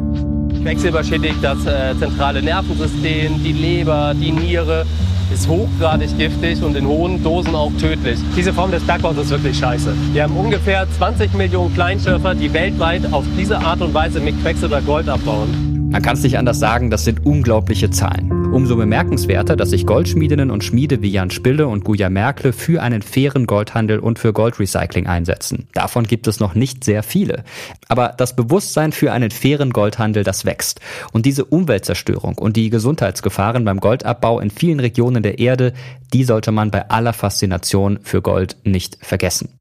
[SPEAKER 7] Quecksilber schädigt das äh, zentrale Nervensystem, die Leber, die Niere, ist hochgradig giftig und in hohen Dosen auch tödlich. Diese Form des Bergbaus ist wirklich scheiße. Wir haben ungefähr 20 Millionen Kleinschürfer, die weltweit auf diese Art und Weise mit Quecksilber Gold abbauen.
[SPEAKER 2] Man kann es nicht anders sagen, das sind unglaubliche Zahlen. Umso bemerkenswerter, dass sich Goldschmiedinnen und Schmiede wie Jan Spille und Guja Merkle für einen fairen Goldhandel und für Goldrecycling einsetzen. Davon gibt es noch nicht sehr viele. Aber das Bewusstsein für einen fairen Goldhandel, das wächst. Und diese Umweltzerstörung und die Gesundheitsgefahren beim Goldabbau in vielen Regionen der Erde, die sollte man bei aller Faszination für Gold nicht vergessen.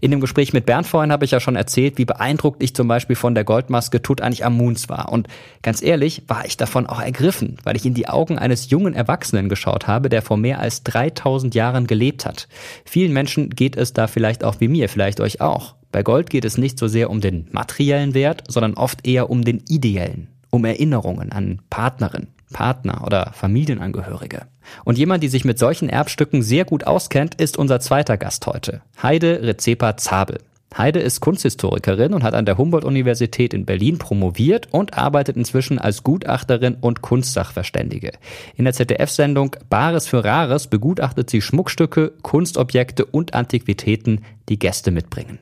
[SPEAKER 2] In dem Gespräch mit Bernd vorhin habe ich ja schon erzählt, wie beeindruckt ich zum Beispiel von der Goldmaske Tutanchamuns war. Und ganz ehrlich war ich davon auch ergriffen, weil ich in die Augen eines jungen Erwachsenen geschaut habe, der vor mehr als 3000 Jahren gelebt hat. Vielen Menschen geht es da vielleicht auch wie mir, vielleicht euch auch. Bei Gold geht es nicht so sehr um den materiellen Wert, sondern oft eher um den ideellen, um Erinnerungen an Partnerin, Partner oder Familienangehörige. Und jemand, die sich mit solchen Erbstücken sehr gut auskennt, ist unser zweiter Gast heute, Heide Rezepa Zabel. Heide ist Kunsthistorikerin und hat an der Humboldt-Universität in Berlin promoviert und arbeitet inzwischen als Gutachterin und Kunstsachverständige. In der ZDF-Sendung Bares für Rares begutachtet sie Schmuckstücke, Kunstobjekte und Antiquitäten, die Gäste mitbringen.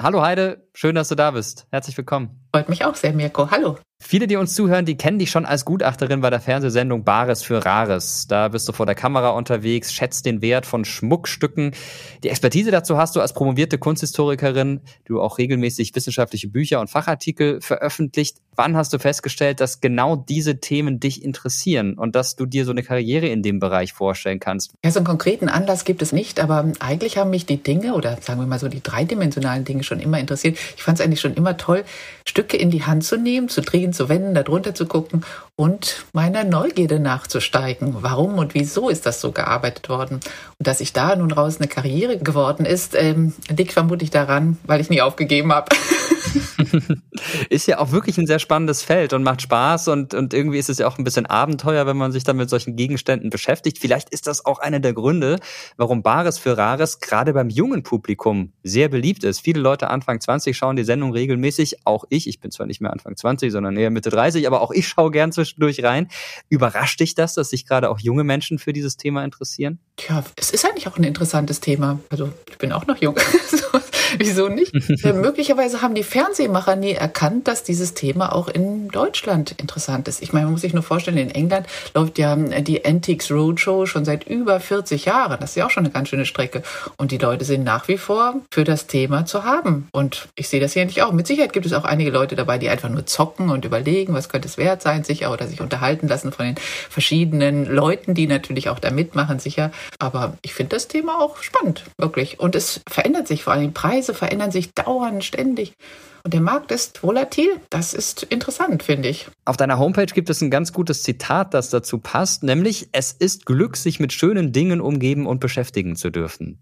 [SPEAKER 2] Hallo Heide, schön, dass du da bist. Herzlich willkommen.
[SPEAKER 8] Freut mich auch sehr, Mirko. Hallo.
[SPEAKER 2] Viele, die uns zuhören, die kennen dich schon als Gutachterin bei der Fernsehsendung Bares für Rares. Da bist du vor der Kamera unterwegs, schätzt den Wert von Schmuckstücken. Die Expertise dazu hast du als promovierte Kunsthistorikerin, du auch regelmäßig wissenschaftliche Bücher und Fachartikel veröffentlicht. Wann hast du festgestellt, dass genau diese Themen dich interessieren und dass du dir so eine Karriere in dem Bereich vorstellen kannst?
[SPEAKER 8] Ja, so einen konkreten Anlass gibt es nicht, aber eigentlich haben mich die Dinge oder sagen wir mal so die dreidimensionalen Dinge schon immer interessiert. Ich fand es eigentlich schon immer toll, Stücke in die Hand zu nehmen, zu drehen, zu wenden, darunter zu gucken und meiner Neugierde nachzusteigen. Warum und wieso ist das so gearbeitet worden? Und dass ich da nun raus eine Karriere geworden ist, ähm, liegt vermutlich daran, weil ich nie aufgegeben habe. *laughs*
[SPEAKER 2] ist ja auch wirklich ein sehr spannendes Feld und macht Spaß und, und irgendwie ist es ja auch ein bisschen Abenteuer, wenn man sich dann mit solchen Gegenständen beschäftigt. Vielleicht ist das auch einer der Gründe, warum Bares für Rares gerade beim jungen Publikum sehr beliebt ist. Viele Leute Anfang 20 schauen die Sendung regelmäßig, auch ich. Ich bin zwar nicht mehr Anfang 20, sondern eher Mitte 30, aber auch ich schaue gern zwischendurch rein. Überrascht dich das, dass sich gerade auch junge Menschen für dieses Thema interessieren?
[SPEAKER 8] Tja, es ist eigentlich auch ein interessantes Thema. Also ich bin auch noch jung. *laughs* Wieso nicht? *laughs* Äh, möglicherweise haben die Fernsehmacher nie erkannt, dass dieses Thema auch in Deutschland interessant ist. Ich meine, man muss sich nur vorstellen, in England läuft ja äh, die Antiques Roadshow schon seit über 40 Jahren. Das ist ja auch schon eine ganz schöne Strecke. Und die Leute sind nach wie vor für das Thema zu haben. Und ich sehe das hier nicht auch. Mit Sicherheit gibt es auch einige Leute dabei, die einfach nur zocken und überlegen, was könnte es wert sein, sicher, oder sich unterhalten lassen von den verschiedenen Leuten, die natürlich auch da mitmachen, sicher. Aber ich finde das Thema auch spannend, wirklich. Und es verändert sich vor allem. Die Preise verändern sich dauernd, ständig. Und der Markt ist volatil. Das ist interessant, finde ich.
[SPEAKER 2] Auf deiner Homepage gibt es ein ganz gutes Zitat, das dazu passt, nämlich es ist Glück, sich mit schönen Dingen umgeben und beschäftigen zu dürfen.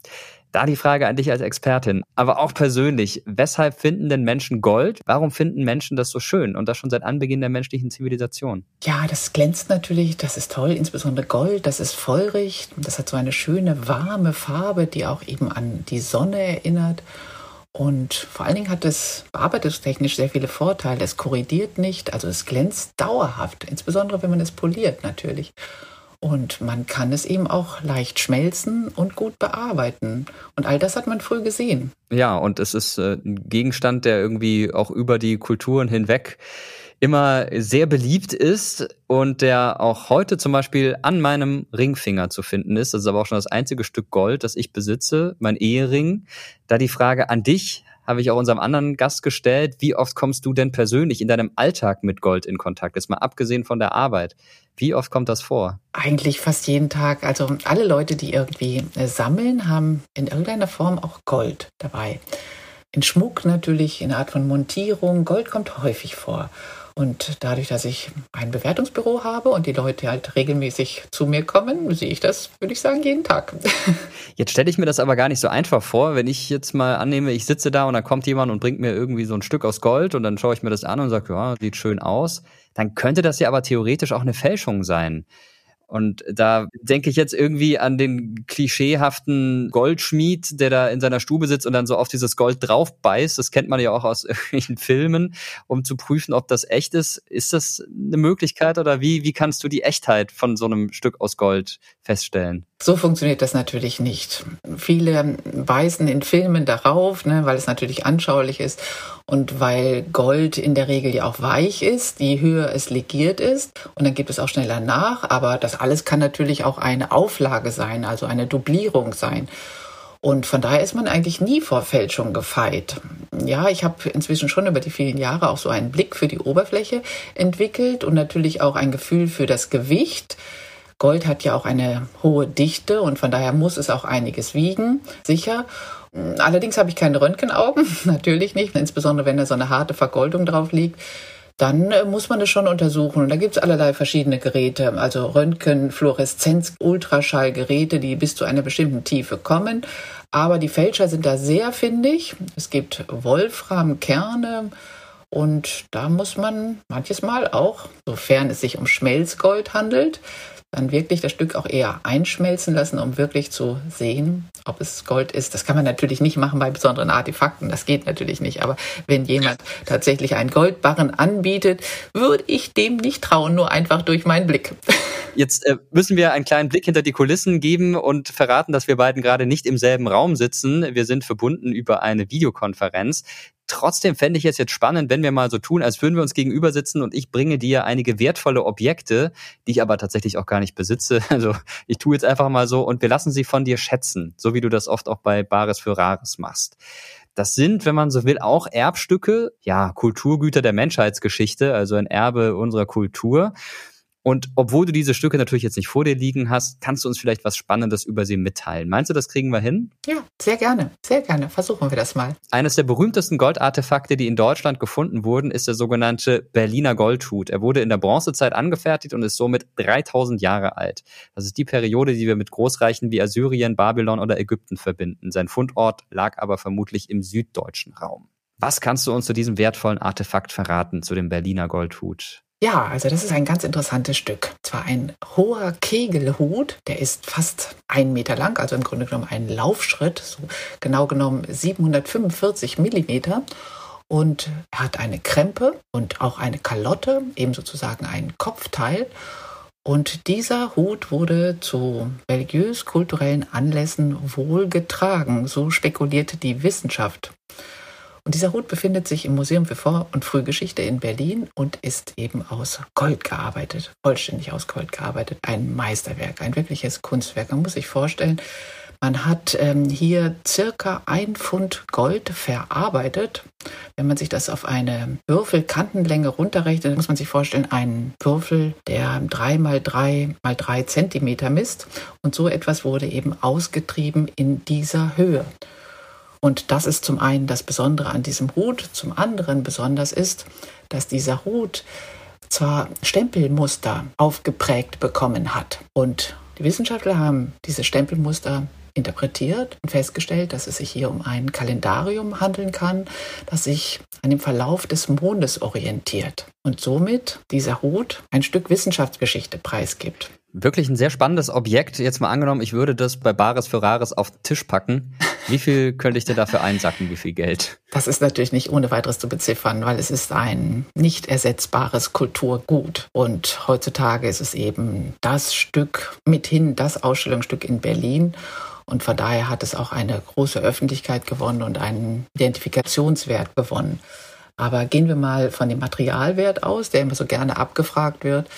[SPEAKER 2] Da die Frage an dich als Expertin, aber auch persönlich, weshalb finden denn Menschen Gold? Warum finden Menschen das so schön und das schon seit Anbeginn der menschlichen Zivilisation?
[SPEAKER 8] Ja, das glänzt natürlich, das ist toll, insbesondere Gold, das ist feurig, das hat so eine schöne warme Farbe, die auch eben an die Sonne erinnert. Und vor allen Dingen hat es bearbeitungstechnisch sehr viele Vorteile. Es korrigiert nicht, also es glänzt dauerhaft, insbesondere wenn man es poliert natürlich. Und man kann es eben auch leicht schmelzen und gut bearbeiten. Und all das hat man früh gesehen.
[SPEAKER 2] Ja, und es ist äh, ein Gegenstand, der irgendwie auch über die Kulturen hinweg immer sehr beliebt ist und der auch heute zum Beispiel an meinem Ringfinger zu finden ist. Das ist aber auch schon das einzige Stück Gold, das ich besitze, mein Ehering. Da die Frage an dich, habe ich auch unserem anderen Gast gestellt, wie oft kommst du denn persönlich in deinem Alltag mit Gold in Kontakt? Jetzt mal abgesehen von der Arbeit. Wie oft kommt das vor?
[SPEAKER 8] Eigentlich fast jeden Tag. Also alle Leute, die irgendwie äh, sammeln, haben in irgendeiner Form auch Gold dabei. In Schmuck natürlich, in Art von Montierung. Gold kommt häufig vor. Und dadurch, dass ich ein Bewertungsbüro habe und die Leute halt regelmäßig zu mir kommen, sehe ich das, würde ich sagen, jeden Tag. *laughs*
[SPEAKER 2] Jetzt stelle ich mir das aber gar nicht so einfach vor, wenn ich jetzt mal annehme, ich sitze da und dann kommt jemand und bringt mir irgendwie so ein Stück aus Gold und dann schaue ich mir das an und sage, ja, sieht schön aus. Dann könnte das ja aber theoretisch auch eine Fälschung sein. Und da denke ich jetzt irgendwie an den klischeehaften Goldschmied, der da in seiner Stube sitzt und dann so auf dieses Gold drauf beißt. Das kennt man ja auch aus *laughs* irgendwelchen Filmen, um zu prüfen, ob das echt ist. Ist das eine Möglichkeit oder wie, wie kannst du die Echtheit von so einem Stück aus Gold feststellen?
[SPEAKER 8] So funktioniert das natürlich nicht. Viele weisen in Filmen darauf, ne, weil es natürlich anschaulich ist und weil Gold in der Regel ja auch weich ist, je höher es legiert ist und dann gibt es auch schneller nach. Aber das alles kann natürlich auch eine Auflage sein, also eine Dublierung sein. Und von daher ist man eigentlich nie vor Fälschung gefeit. Ja, ich habe inzwischen schon über die vielen Jahre auch so einen Blick für die Oberfläche entwickelt und natürlich auch ein Gefühl für das Gewicht. Gold hat ja auch eine hohe Dichte und von daher muss es auch einiges wiegen, sicher. Allerdings habe ich keine Röntgenaugen, *laughs* natürlich nicht, insbesondere wenn da so eine harte Vergoldung drauf liegt. Dann äh, muss man es schon untersuchen. Und da gibt es allerlei verschiedene Geräte, also Röntgen, Fluoreszenz, Ultraschallgeräte, die bis zu einer bestimmten Tiefe kommen. Aber die Fälscher sind da sehr findig. Es gibt Wolframkerne, und da muss man manches Mal auch, sofern es sich um Schmelzgold handelt, dann wirklich das Stück auch eher einschmelzen lassen, um wirklich zu sehen, ob es Gold ist. Das kann man natürlich nicht machen bei besonderen Artefakten, das geht natürlich nicht. Aber wenn jemand tatsächlich einen Goldbarren anbietet, würde ich dem nicht trauen, nur einfach durch meinen Blick.
[SPEAKER 2] Jetzt äh, müssen wir einen kleinen Blick hinter die Kulissen geben und verraten, dass wir beiden gerade nicht im selben Raum sitzen. Wir sind verbunden über eine Videokonferenz. Trotzdem fände ich es jetzt spannend, wenn wir mal so tun, als würden wir uns gegenüber sitzen und ich bringe dir einige wertvolle Objekte, die ich aber tatsächlich auch gar nicht besitze. *laughs* Also ich tue jetzt einfach mal so und wir lassen sie von dir schätzen, so wie du das oft auch bei Bares für Rares machst. Das sind, wenn man so will, auch Erbstücke, ja, Kulturgüter der Menschheitsgeschichte, also ein Erbe unserer Kultur. Und obwohl du diese Stücke natürlich jetzt nicht vor dir liegen hast, kannst du uns vielleicht was Spannendes über sie mitteilen. Meinst du, das kriegen wir hin?
[SPEAKER 8] Ja, sehr gerne, sehr gerne. Versuchen wir das mal.
[SPEAKER 2] Eines der berühmtesten Goldartefakte, die in Deutschland gefunden wurden, ist der sogenannte Berliner Goldhut. Er wurde in der Bronzezeit angefertigt und ist somit 3000 Jahre alt. Das ist die Periode, die wir mit Großreichen wie Assyrien, Babylon oder Ägypten verbinden. Sein Fundort lag aber vermutlich im süddeutschen Raum. Was kannst du uns zu diesem wertvollen Artefakt verraten, zu dem Berliner Goldhut?
[SPEAKER 8] Ja, also das ist ein ganz interessantes Stück. Zwar ein hoher Kegelhut, der ist fast einen Meter lang, also im Grunde genommen ein Laufschritt, so genau genommen 745 Millimeter. Und er hat eine Krempe und auch eine Kalotte, eben sozusagen ein Kopfteil. Und dieser Hut wurde zu religiös-kulturellen Anlässen wohl getragen, so spekulierte die Wissenschaft. Und dieser Hut befindet sich im Museum für Vor- und Frühgeschichte in Berlin und ist eben aus Gold gearbeitet, vollständig aus Gold gearbeitet. Ein Meisterwerk, ein wirkliches Kunstwerk. Man muss sich vorstellen, man hat ähm, hier circa ein Pfund Gold verarbeitet. Wenn man sich das auf eine Würfelkantenlänge runterrechnet, muss man sich vorstellen, einen Würfel, der drei mal drei mal drei Zentimeter misst. Und so etwas wurde eben ausgetrieben in dieser Höhe. Und das ist zum einen das Besondere an diesem Hut, zum anderen besonders ist, dass dieser Hut zwar Stempelmuster aufgeprägt bekommen hat und die Wissenschaftler haben diese Stempelmuster interpretiert und festgestellt, dass es sich hier um ein Kalendarium handeln kann, das sich an dem Verlauf des Mondes orientiert und somit dieser Hut ein Stück Wissenschaftsgeschichte preisgibt.
[SPEAKER 2] Wirklich ein sehr spannendes Objekt. Jetzt mal angenommen, ich würde das bei Bares für Rares auf den Tisch packen. *laughs* Wie viel könnte ich dir dafür einsacken? Wie viel Geld?
[SPEAKER 8] Das ist natürlich nicht ohne weiteres zu beziffern, weil es ist ein nicht ersetzbares Kulturgut. Und heutzutage ist es eben das Stück, mithin das Ausstellungsstück in Berlin. Und von daher hat es auch eine große Öffentlichkeit gewonnen und einen Identifikationswert gewonnen. Aber gehen wir mal von dem Materialwert aus, der immer so gerne abgefragt wird.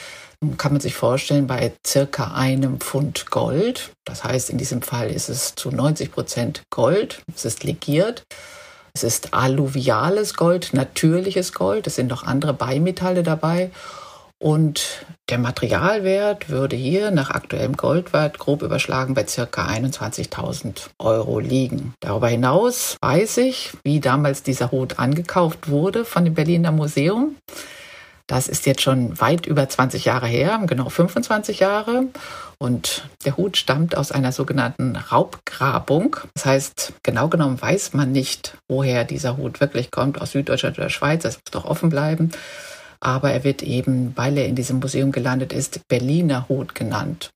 [SPEAKER 8] Kann man sich vorstellen, bei circa einem Pfund Gold, das heißt in diesem Fall ist es zu 90 Prozent Gold, es ist legiert, es ist alluviales Gold, natürliches Gold, es sind noch andere Beimetalle dabei. Und der Materialwert würde hier nach aktuellem Goldwert grob überschlagen bei circa 21.000 Euro liegen. Darüber hinaus weiß ich, wie damals dieser Hut angekauft wurde von dem Berliner Museum. Das ist jetzt schon weit über 20 Jahre her, genau 25 Jahre. Und der Hut stammt aus einer sogenannten Raubgrabung. Das heißt, genau genommen weiß man nicht, woher dieser Hut wirklich kommt, aus Süddeutschland oder Schweiz. Das muss doch offen bleiben aber er wird eben, weil er in diesem Museum gelandet ist, Berliner Hut genannt.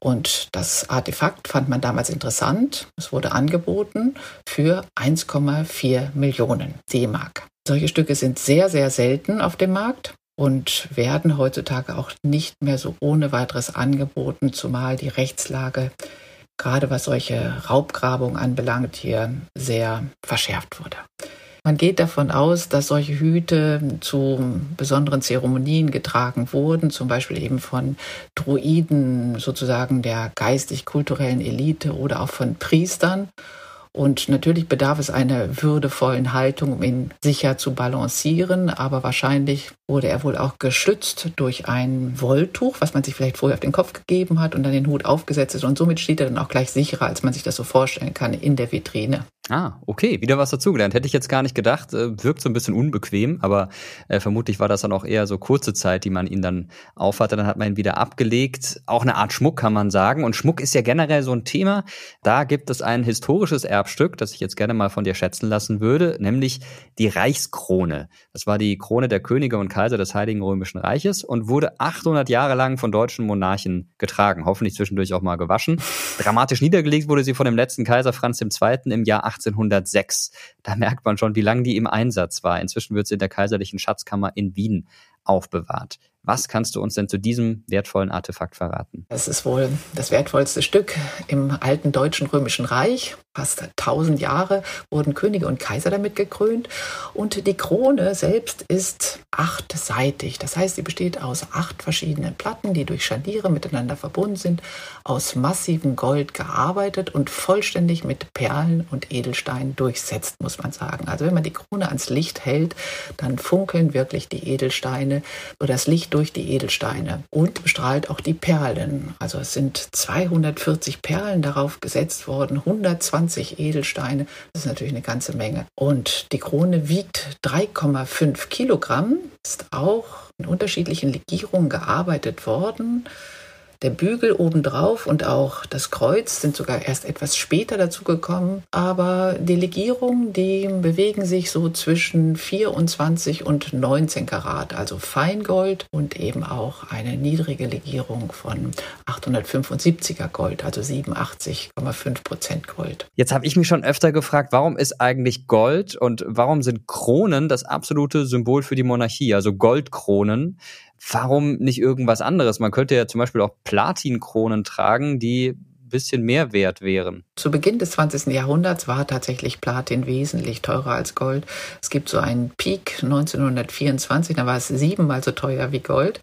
[SPEAKER 8] Und das Artefakt fand man damals interessant. Es wurde angeboten für 1,4 Millionen D-Mark. Solche Stücke sind sehr, sehr selten auf dem Markt und werden heutzutage auch nicht mehr so ohne weiteres angeboten, zumal die Rechtslage, gerade was solche Raubgrabungen anbelangt, hier sehr verschärft wurde. Man geht davon aus, dass solche Hüte zu besonderen Zeremonien getragen wurden, zum Beispiel eben von Druiden sozusagen der geistig-kulturellen Elite oder auch von Priestern. Und natürlich bedarf es einer würdevollen Haltung, um ihn sicher zu balancieren. Aber wahrscheinlich wurde er wohl auch geschützt durch ein Wolltuch, was man sich vielleicht vorher auf den Kopf gegeben hat und dann den Hut aufgesetzt ist. Und somit steht er dann auch gleich sicherer, als man sich das so vorstellen kann, in der Vitrine.
[SPEAKER 2] Ah, okay, wieder was dazugelernt. Hätte ich jetzt gar nicht gedacht. Äh, wirkt so ein bisschen unbequem, aber äh, vermutlich war das dann auch eher so kurze Zeit, die man ihn dann aufhatte. Dann hat man ihn wieder abgelegt. Auch eine Art Schmuck kann man sagen. Und Schmuck ist ja generell so ein Thema. Da gibt es ein historisches Erbstück, das ich jetzt gerne mal von dir schätzen lassen würde, nämlich die Reichskrone. Das war die Krone der Könige und Kaiser des Heiligen Römischen Reiches und wurde 800 Jahre lang von deutschen Monarchen getragen. Hoffentlich zwischendurch auch mal gewaschen. Dramatisch niedergelegt wurde sie von dem letzten Kaiser Franz II. im Jahr 1806. Da merkt man schon, wie lange die im Einsatz war. Inzwischen wird sie in der Kaiserlichen Schatzkammer in Wien aufbewahrt. Was kannst du uns denn zu diesem wertvollen Artefakt verraten?
[SPEAKER 8] Es ist wohl das wertvollste Stück im alten deutschen römischen Reich. Fast 1000 Jahre wurden Könige und Kaiser damit gekrönt. Und die Krone selbst ist achtseitig. Das heißt, sie besteht aus acht verschiedenen Platten, die durch Scharniere miteinander verbunden sind, aus massivem Gold gearbeitet und vollständig mit Perlen und Edelsteinen durchsetzt, muss man sagen. Also wenn man die Krone ans Licht hält, dann funkeln wirklich die Edelsteine das Licht durch die Edelsteine und bestrahlt auch die Perlen. Also es sind 240 Perlen darauf gesetzt worden, 120 Edelsteine. Das ist natürlich eine ganze Menge. Und die Krone wiegt 3,5 Kilogramm, ist auch in unterschiedlichen Legierungen gearbeitet worden. Der Bügel obendrauf und auch das Kreuz sind sogar erst etwas später dazugekommen. Aber die Legierungen, die bewegen sich so zwischen 24 und 19 Karat, also Feingold und eben auch eine niedrige Legierung von 875er Gold, also 87,5 Prozent Gold.
[SPEAKER 2] Jetzt habe ich mich schon öfter gefragt, warum ist eigentlich Gold und warum sind Kronen das absolute Symbol für die Monarchie, also Goldkronen? Warum nicht irgendwas anderes? Man könnte ja zum Beispiel auch Platinkronen tragen, die ein bisschen mehr wert wären.
[SPEAKER 8] Zu Beginn des 20. Jahrhunderts war tatsächlich Platin wesentlich teurer als Gold. Es gibt so einen Peak 1924, da war es siebenmal so teuer wie Gold.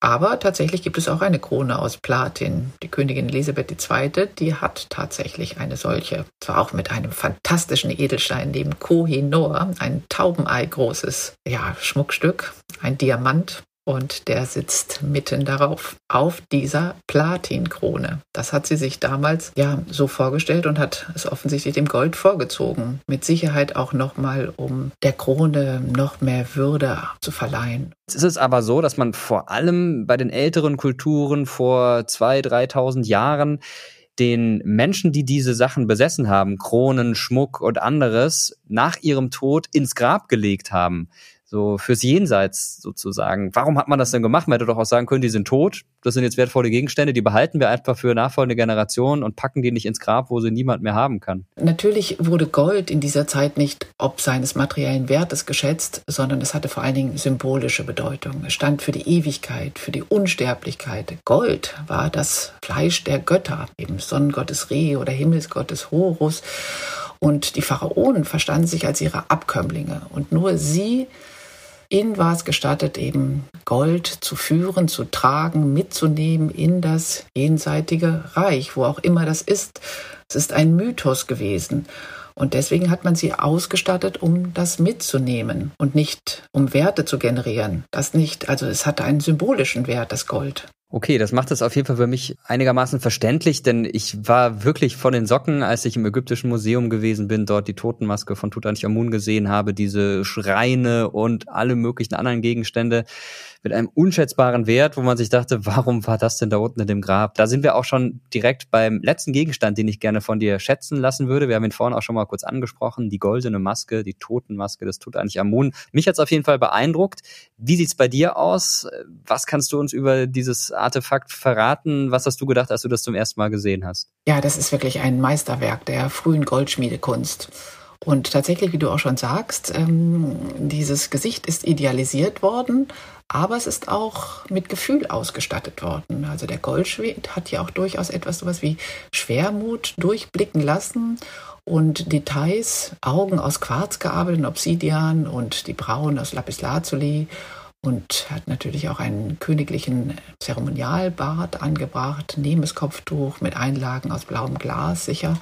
[SPEAKER 8] Aber tatsächlich gibt es auch eine Krone aus Platin. Die Königin Elisabeth II., die hat tatsächlich eine solche. Zwar auch mit einem fantastischen Edelstein, dem Kohinoor, ein Taubenei großes ja, Schmuckstück, ein Diamant und der sitzt mitten darauf, auf dieser Platinkrone. Das hat sie sich damals ja so vorgestellt und hat es offensichtlich dem Gold vorgezogen. Mit Sicherheit auch nochmal, um der Krone noch mehr Würde zu verleihen.
[SPEAKER 2] Es ist aber so, dass man vor allem bei den älteren Kulturen vor 2.000, 3.000 Jahren den Menschen, die diese Sachen besessen haben, Kronen, Schmuck und anderes, nach ihrem Tod ins Grab gelegt haben so fürs Jenseits sozusagen. Warum hat man das denn gemacht? Man hätte doch auch sagen können, die sind tot, das sind jetzt wertvolle Gegenstände, die behalten wir einfach für nachfolgende Generationen und packen die nicht ins Grab, wo sie niemand mehr haben kann.
[SPEAKER 8] Natürlich wurde Gold in dieser Zeit nicht ob seines materiellen Wertes geschätzt, sondern es hatte vor allen Dingen symbolische Bedeutung. Es stand für die Ewigkeit, für die Unsterblichkeit. Gold war das Fleisch der Götter, eben Sonnengottes Re oder Himmelsgottes Horus. Und die Pharaonen verstanden sich als ihre Abkömmlinge. Und nur sie, ihnen war es gestattet, eben Gold zu führen, zu tragen, mitzunehmen in das jenseitige Reich, wo auch immer das ist. Es ist ein Mythos gewesen. Und deswegen hat man sie ausgestattet, um das mitzunehmen und nicht um Werte zu generieren. Das nicht, also es hatte einen symbolischen Wert, das Gold.
[SPEAKER 2] Okay, das macht es auf jeden Fall für mich einigermaßen verständlich, denn ich war wirklich von den Socken, als ich im Ägyptischen Museum gewesen bin, dort die Totenmaske von Tutanchamun gesehen habe, diese Schreine und alle möglichen anderen Gegenstände mit einem unschätzbaren Wert, wo man sich dachte, warum war das denn da unten in dem Grab? Da sind wir auch schon direkt beim letzten Gegenstand, den ich gerne von dir schätzen lassen würde. Wir haben ihn vorhin auch schon mal kurz angesprochen, die goldene Maske, die Totenmaske des Tutanchamun. Mich hat es auf jeden Fall beeindruckt. Wie sieht's bei dir aus? Was kannst du uns über dieses Artefakt verraten? Was hast du gedacht, als du das zum ersten Mal gesehen hast?
[SPEAKER 8] Ja, das ist wirklich ein Meisterwerk der frühen Goldschmiedekunst. Und tatsächlich, wie du auch schon sagst, ähm, dieses Gesicht ist idealisiert worden, aber es ist auch mit Gefühl ausgestattet worden. Also der Goldschmied hat ja auch durchaus etwas sowas wie Schwermut durchblicken lassen und Details, Augen aus Quarz gearbeitet, Obsidian und die Brauen aus Lapislazuli und hat natürlich auch einen königlichen Zeremonialbart angebracht, Nehmeskopftuch mit Einlagen aus blauem Glas sicher.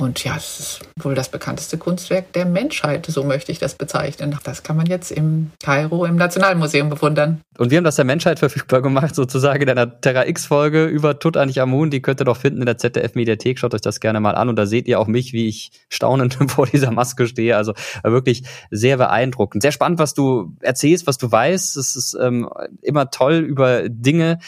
[SPEAKER 8] Und ja, es ist wohl das bekannteste Kunstwerk der Menschheit, so möchte ich das bezeichnen. Das kann man jetzt im Kairo im Nationalmuseum bewundern.
[SPEAKER 2] Und wir haben das der Menschheit verfügbar gemacht, sozusagen in einer Terra X-Folge über Tutanchamun. Die könnt ihr doch finden in der ZDF-Mediathek. Schaut euch das gerne mal an. Und da seht ihr auch mich, wie ich staunend *laughs* vor dieser Maske stehe. Also wirklich sehr beeindruckend. Sehr spannend, was du erzählst, was du weißt. Es ist ähm, immer toll über Dinge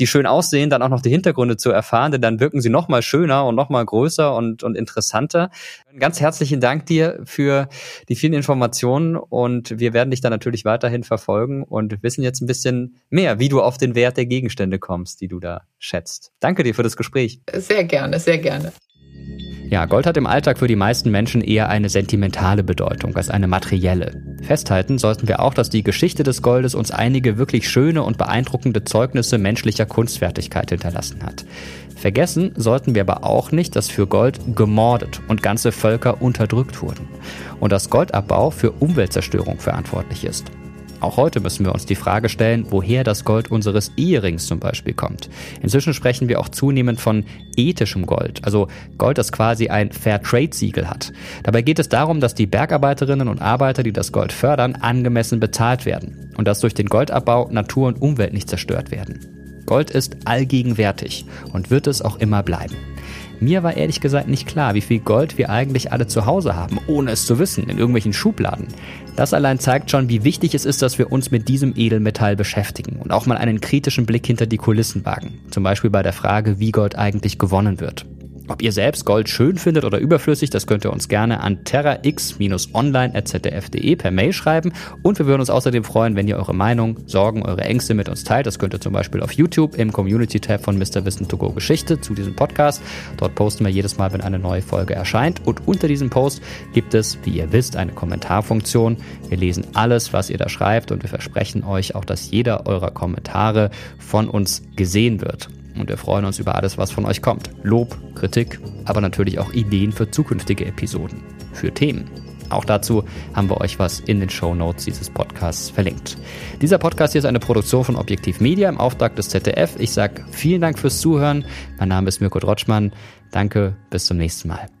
[SPEAKER 2] die schön aussehen, dann auch noch die Hintergründe zu erfahren, denn dann wirken sie noch mal schöner und noch mal größer und, und interessanter. Ganz herzlichen Dank dir für die vielen Informationen und wir werden dich dann natürlich weiterhin verfolgen und wissen jetzt ein bisschen mehr, wie du auf den Wert der Gegenstände kommst, die du da schätzt. Danke dir für das Gespräch.
[SPEAKER 8] Sehr gerne, sehr gerne.
[SPEAKER 2] Ja, Gold hat im Alltag für die meisten Menschen eher eine sentimentale Bedeutung als eine materielle. Festhalten sollten wir auch, dass die Geschichte des Goldes uns einige wirklich schöne und beeindruckende Zeugnisse menschlicher Kunstfertigkeit hinterlassen hat. Vergessen sollten wir aber auch nicht, dass für Gold gemordet und ganze Völker unterdrückt wurden und dass Goldabbau für Umweltzerstörung verantwortlich ist. Auch heute müssen wir uns die Frage stellen, woher das Gold unseres Eherings zum Beispiel kommt. Inzwischen sprechen wir auch zunehmend von ethischem Gold, also Gold, das quasi ein Fairtrade-Siegel hat. Dabei geht es darum, dass die Bergarbeiterinnen und Arbeiter, die das Gold fördern, angemessen bezahlt werden und dass durch den Goldabbau Natur und Umwelt nicht zerstört werden. Gold ist allgegenwärtig und wird es auch immer bleiben. Mir war ehrlich gesagt nicht klar, wie viel Gold wir eigentlich alle zu Hause haben, ohne es zu wissen, in irgendwelchen Schubladen. Das allein zeigt schon, wie wichtig es ist, dass wir uns mit diesem Edelmetall beschäftigen und auch mal einen kritischen Blick hinter die Kulissen wagen. Zum Beispiel bei der Frage, wie Gold eigentlich gewonnen wird. Ob ihr selbst Gold schön findet oder überflüssig, das könnt ihr uns gerne an terrax-online.zdf.de per Mail schreiben. Und wir würden uns außerdem freuen, wenn ihr eure Meinung, Sorgen, eure Ängste mit uns teilt. Das könnt ihr zum Beispiel auf YouTube im Community-Tab von Mr. Wissen to Go Geschichte zu diesem Podcast. Dort posten wir jedes Mal, wenn eine neue Folge erscheint. Und unter diesem Post gibt es, wie ihr wisst, eine Kommentarfunktion. Wir lesen alles, was ihr da schreibt und wir versprechen euch auch, dass jeder eurer Kommentare von uns gesehen wird. Und wir freuen uns über alles, was von euch kommt. Lob, Kritik, aber natürlich auch Ideen für zukünftige Episoden, für Themen. Auch dazu haben wir euch was in den Show Notes dieses Podcasts verlinkt. Dieser Podcast hier ist eine Produktion von Objektiv Media im Auftrag des ZDF. Ich sage vielen Dank fürs Zuhören. Mein Name ist Mirko Drotschmann. Danke, bis zum nächsten Mal.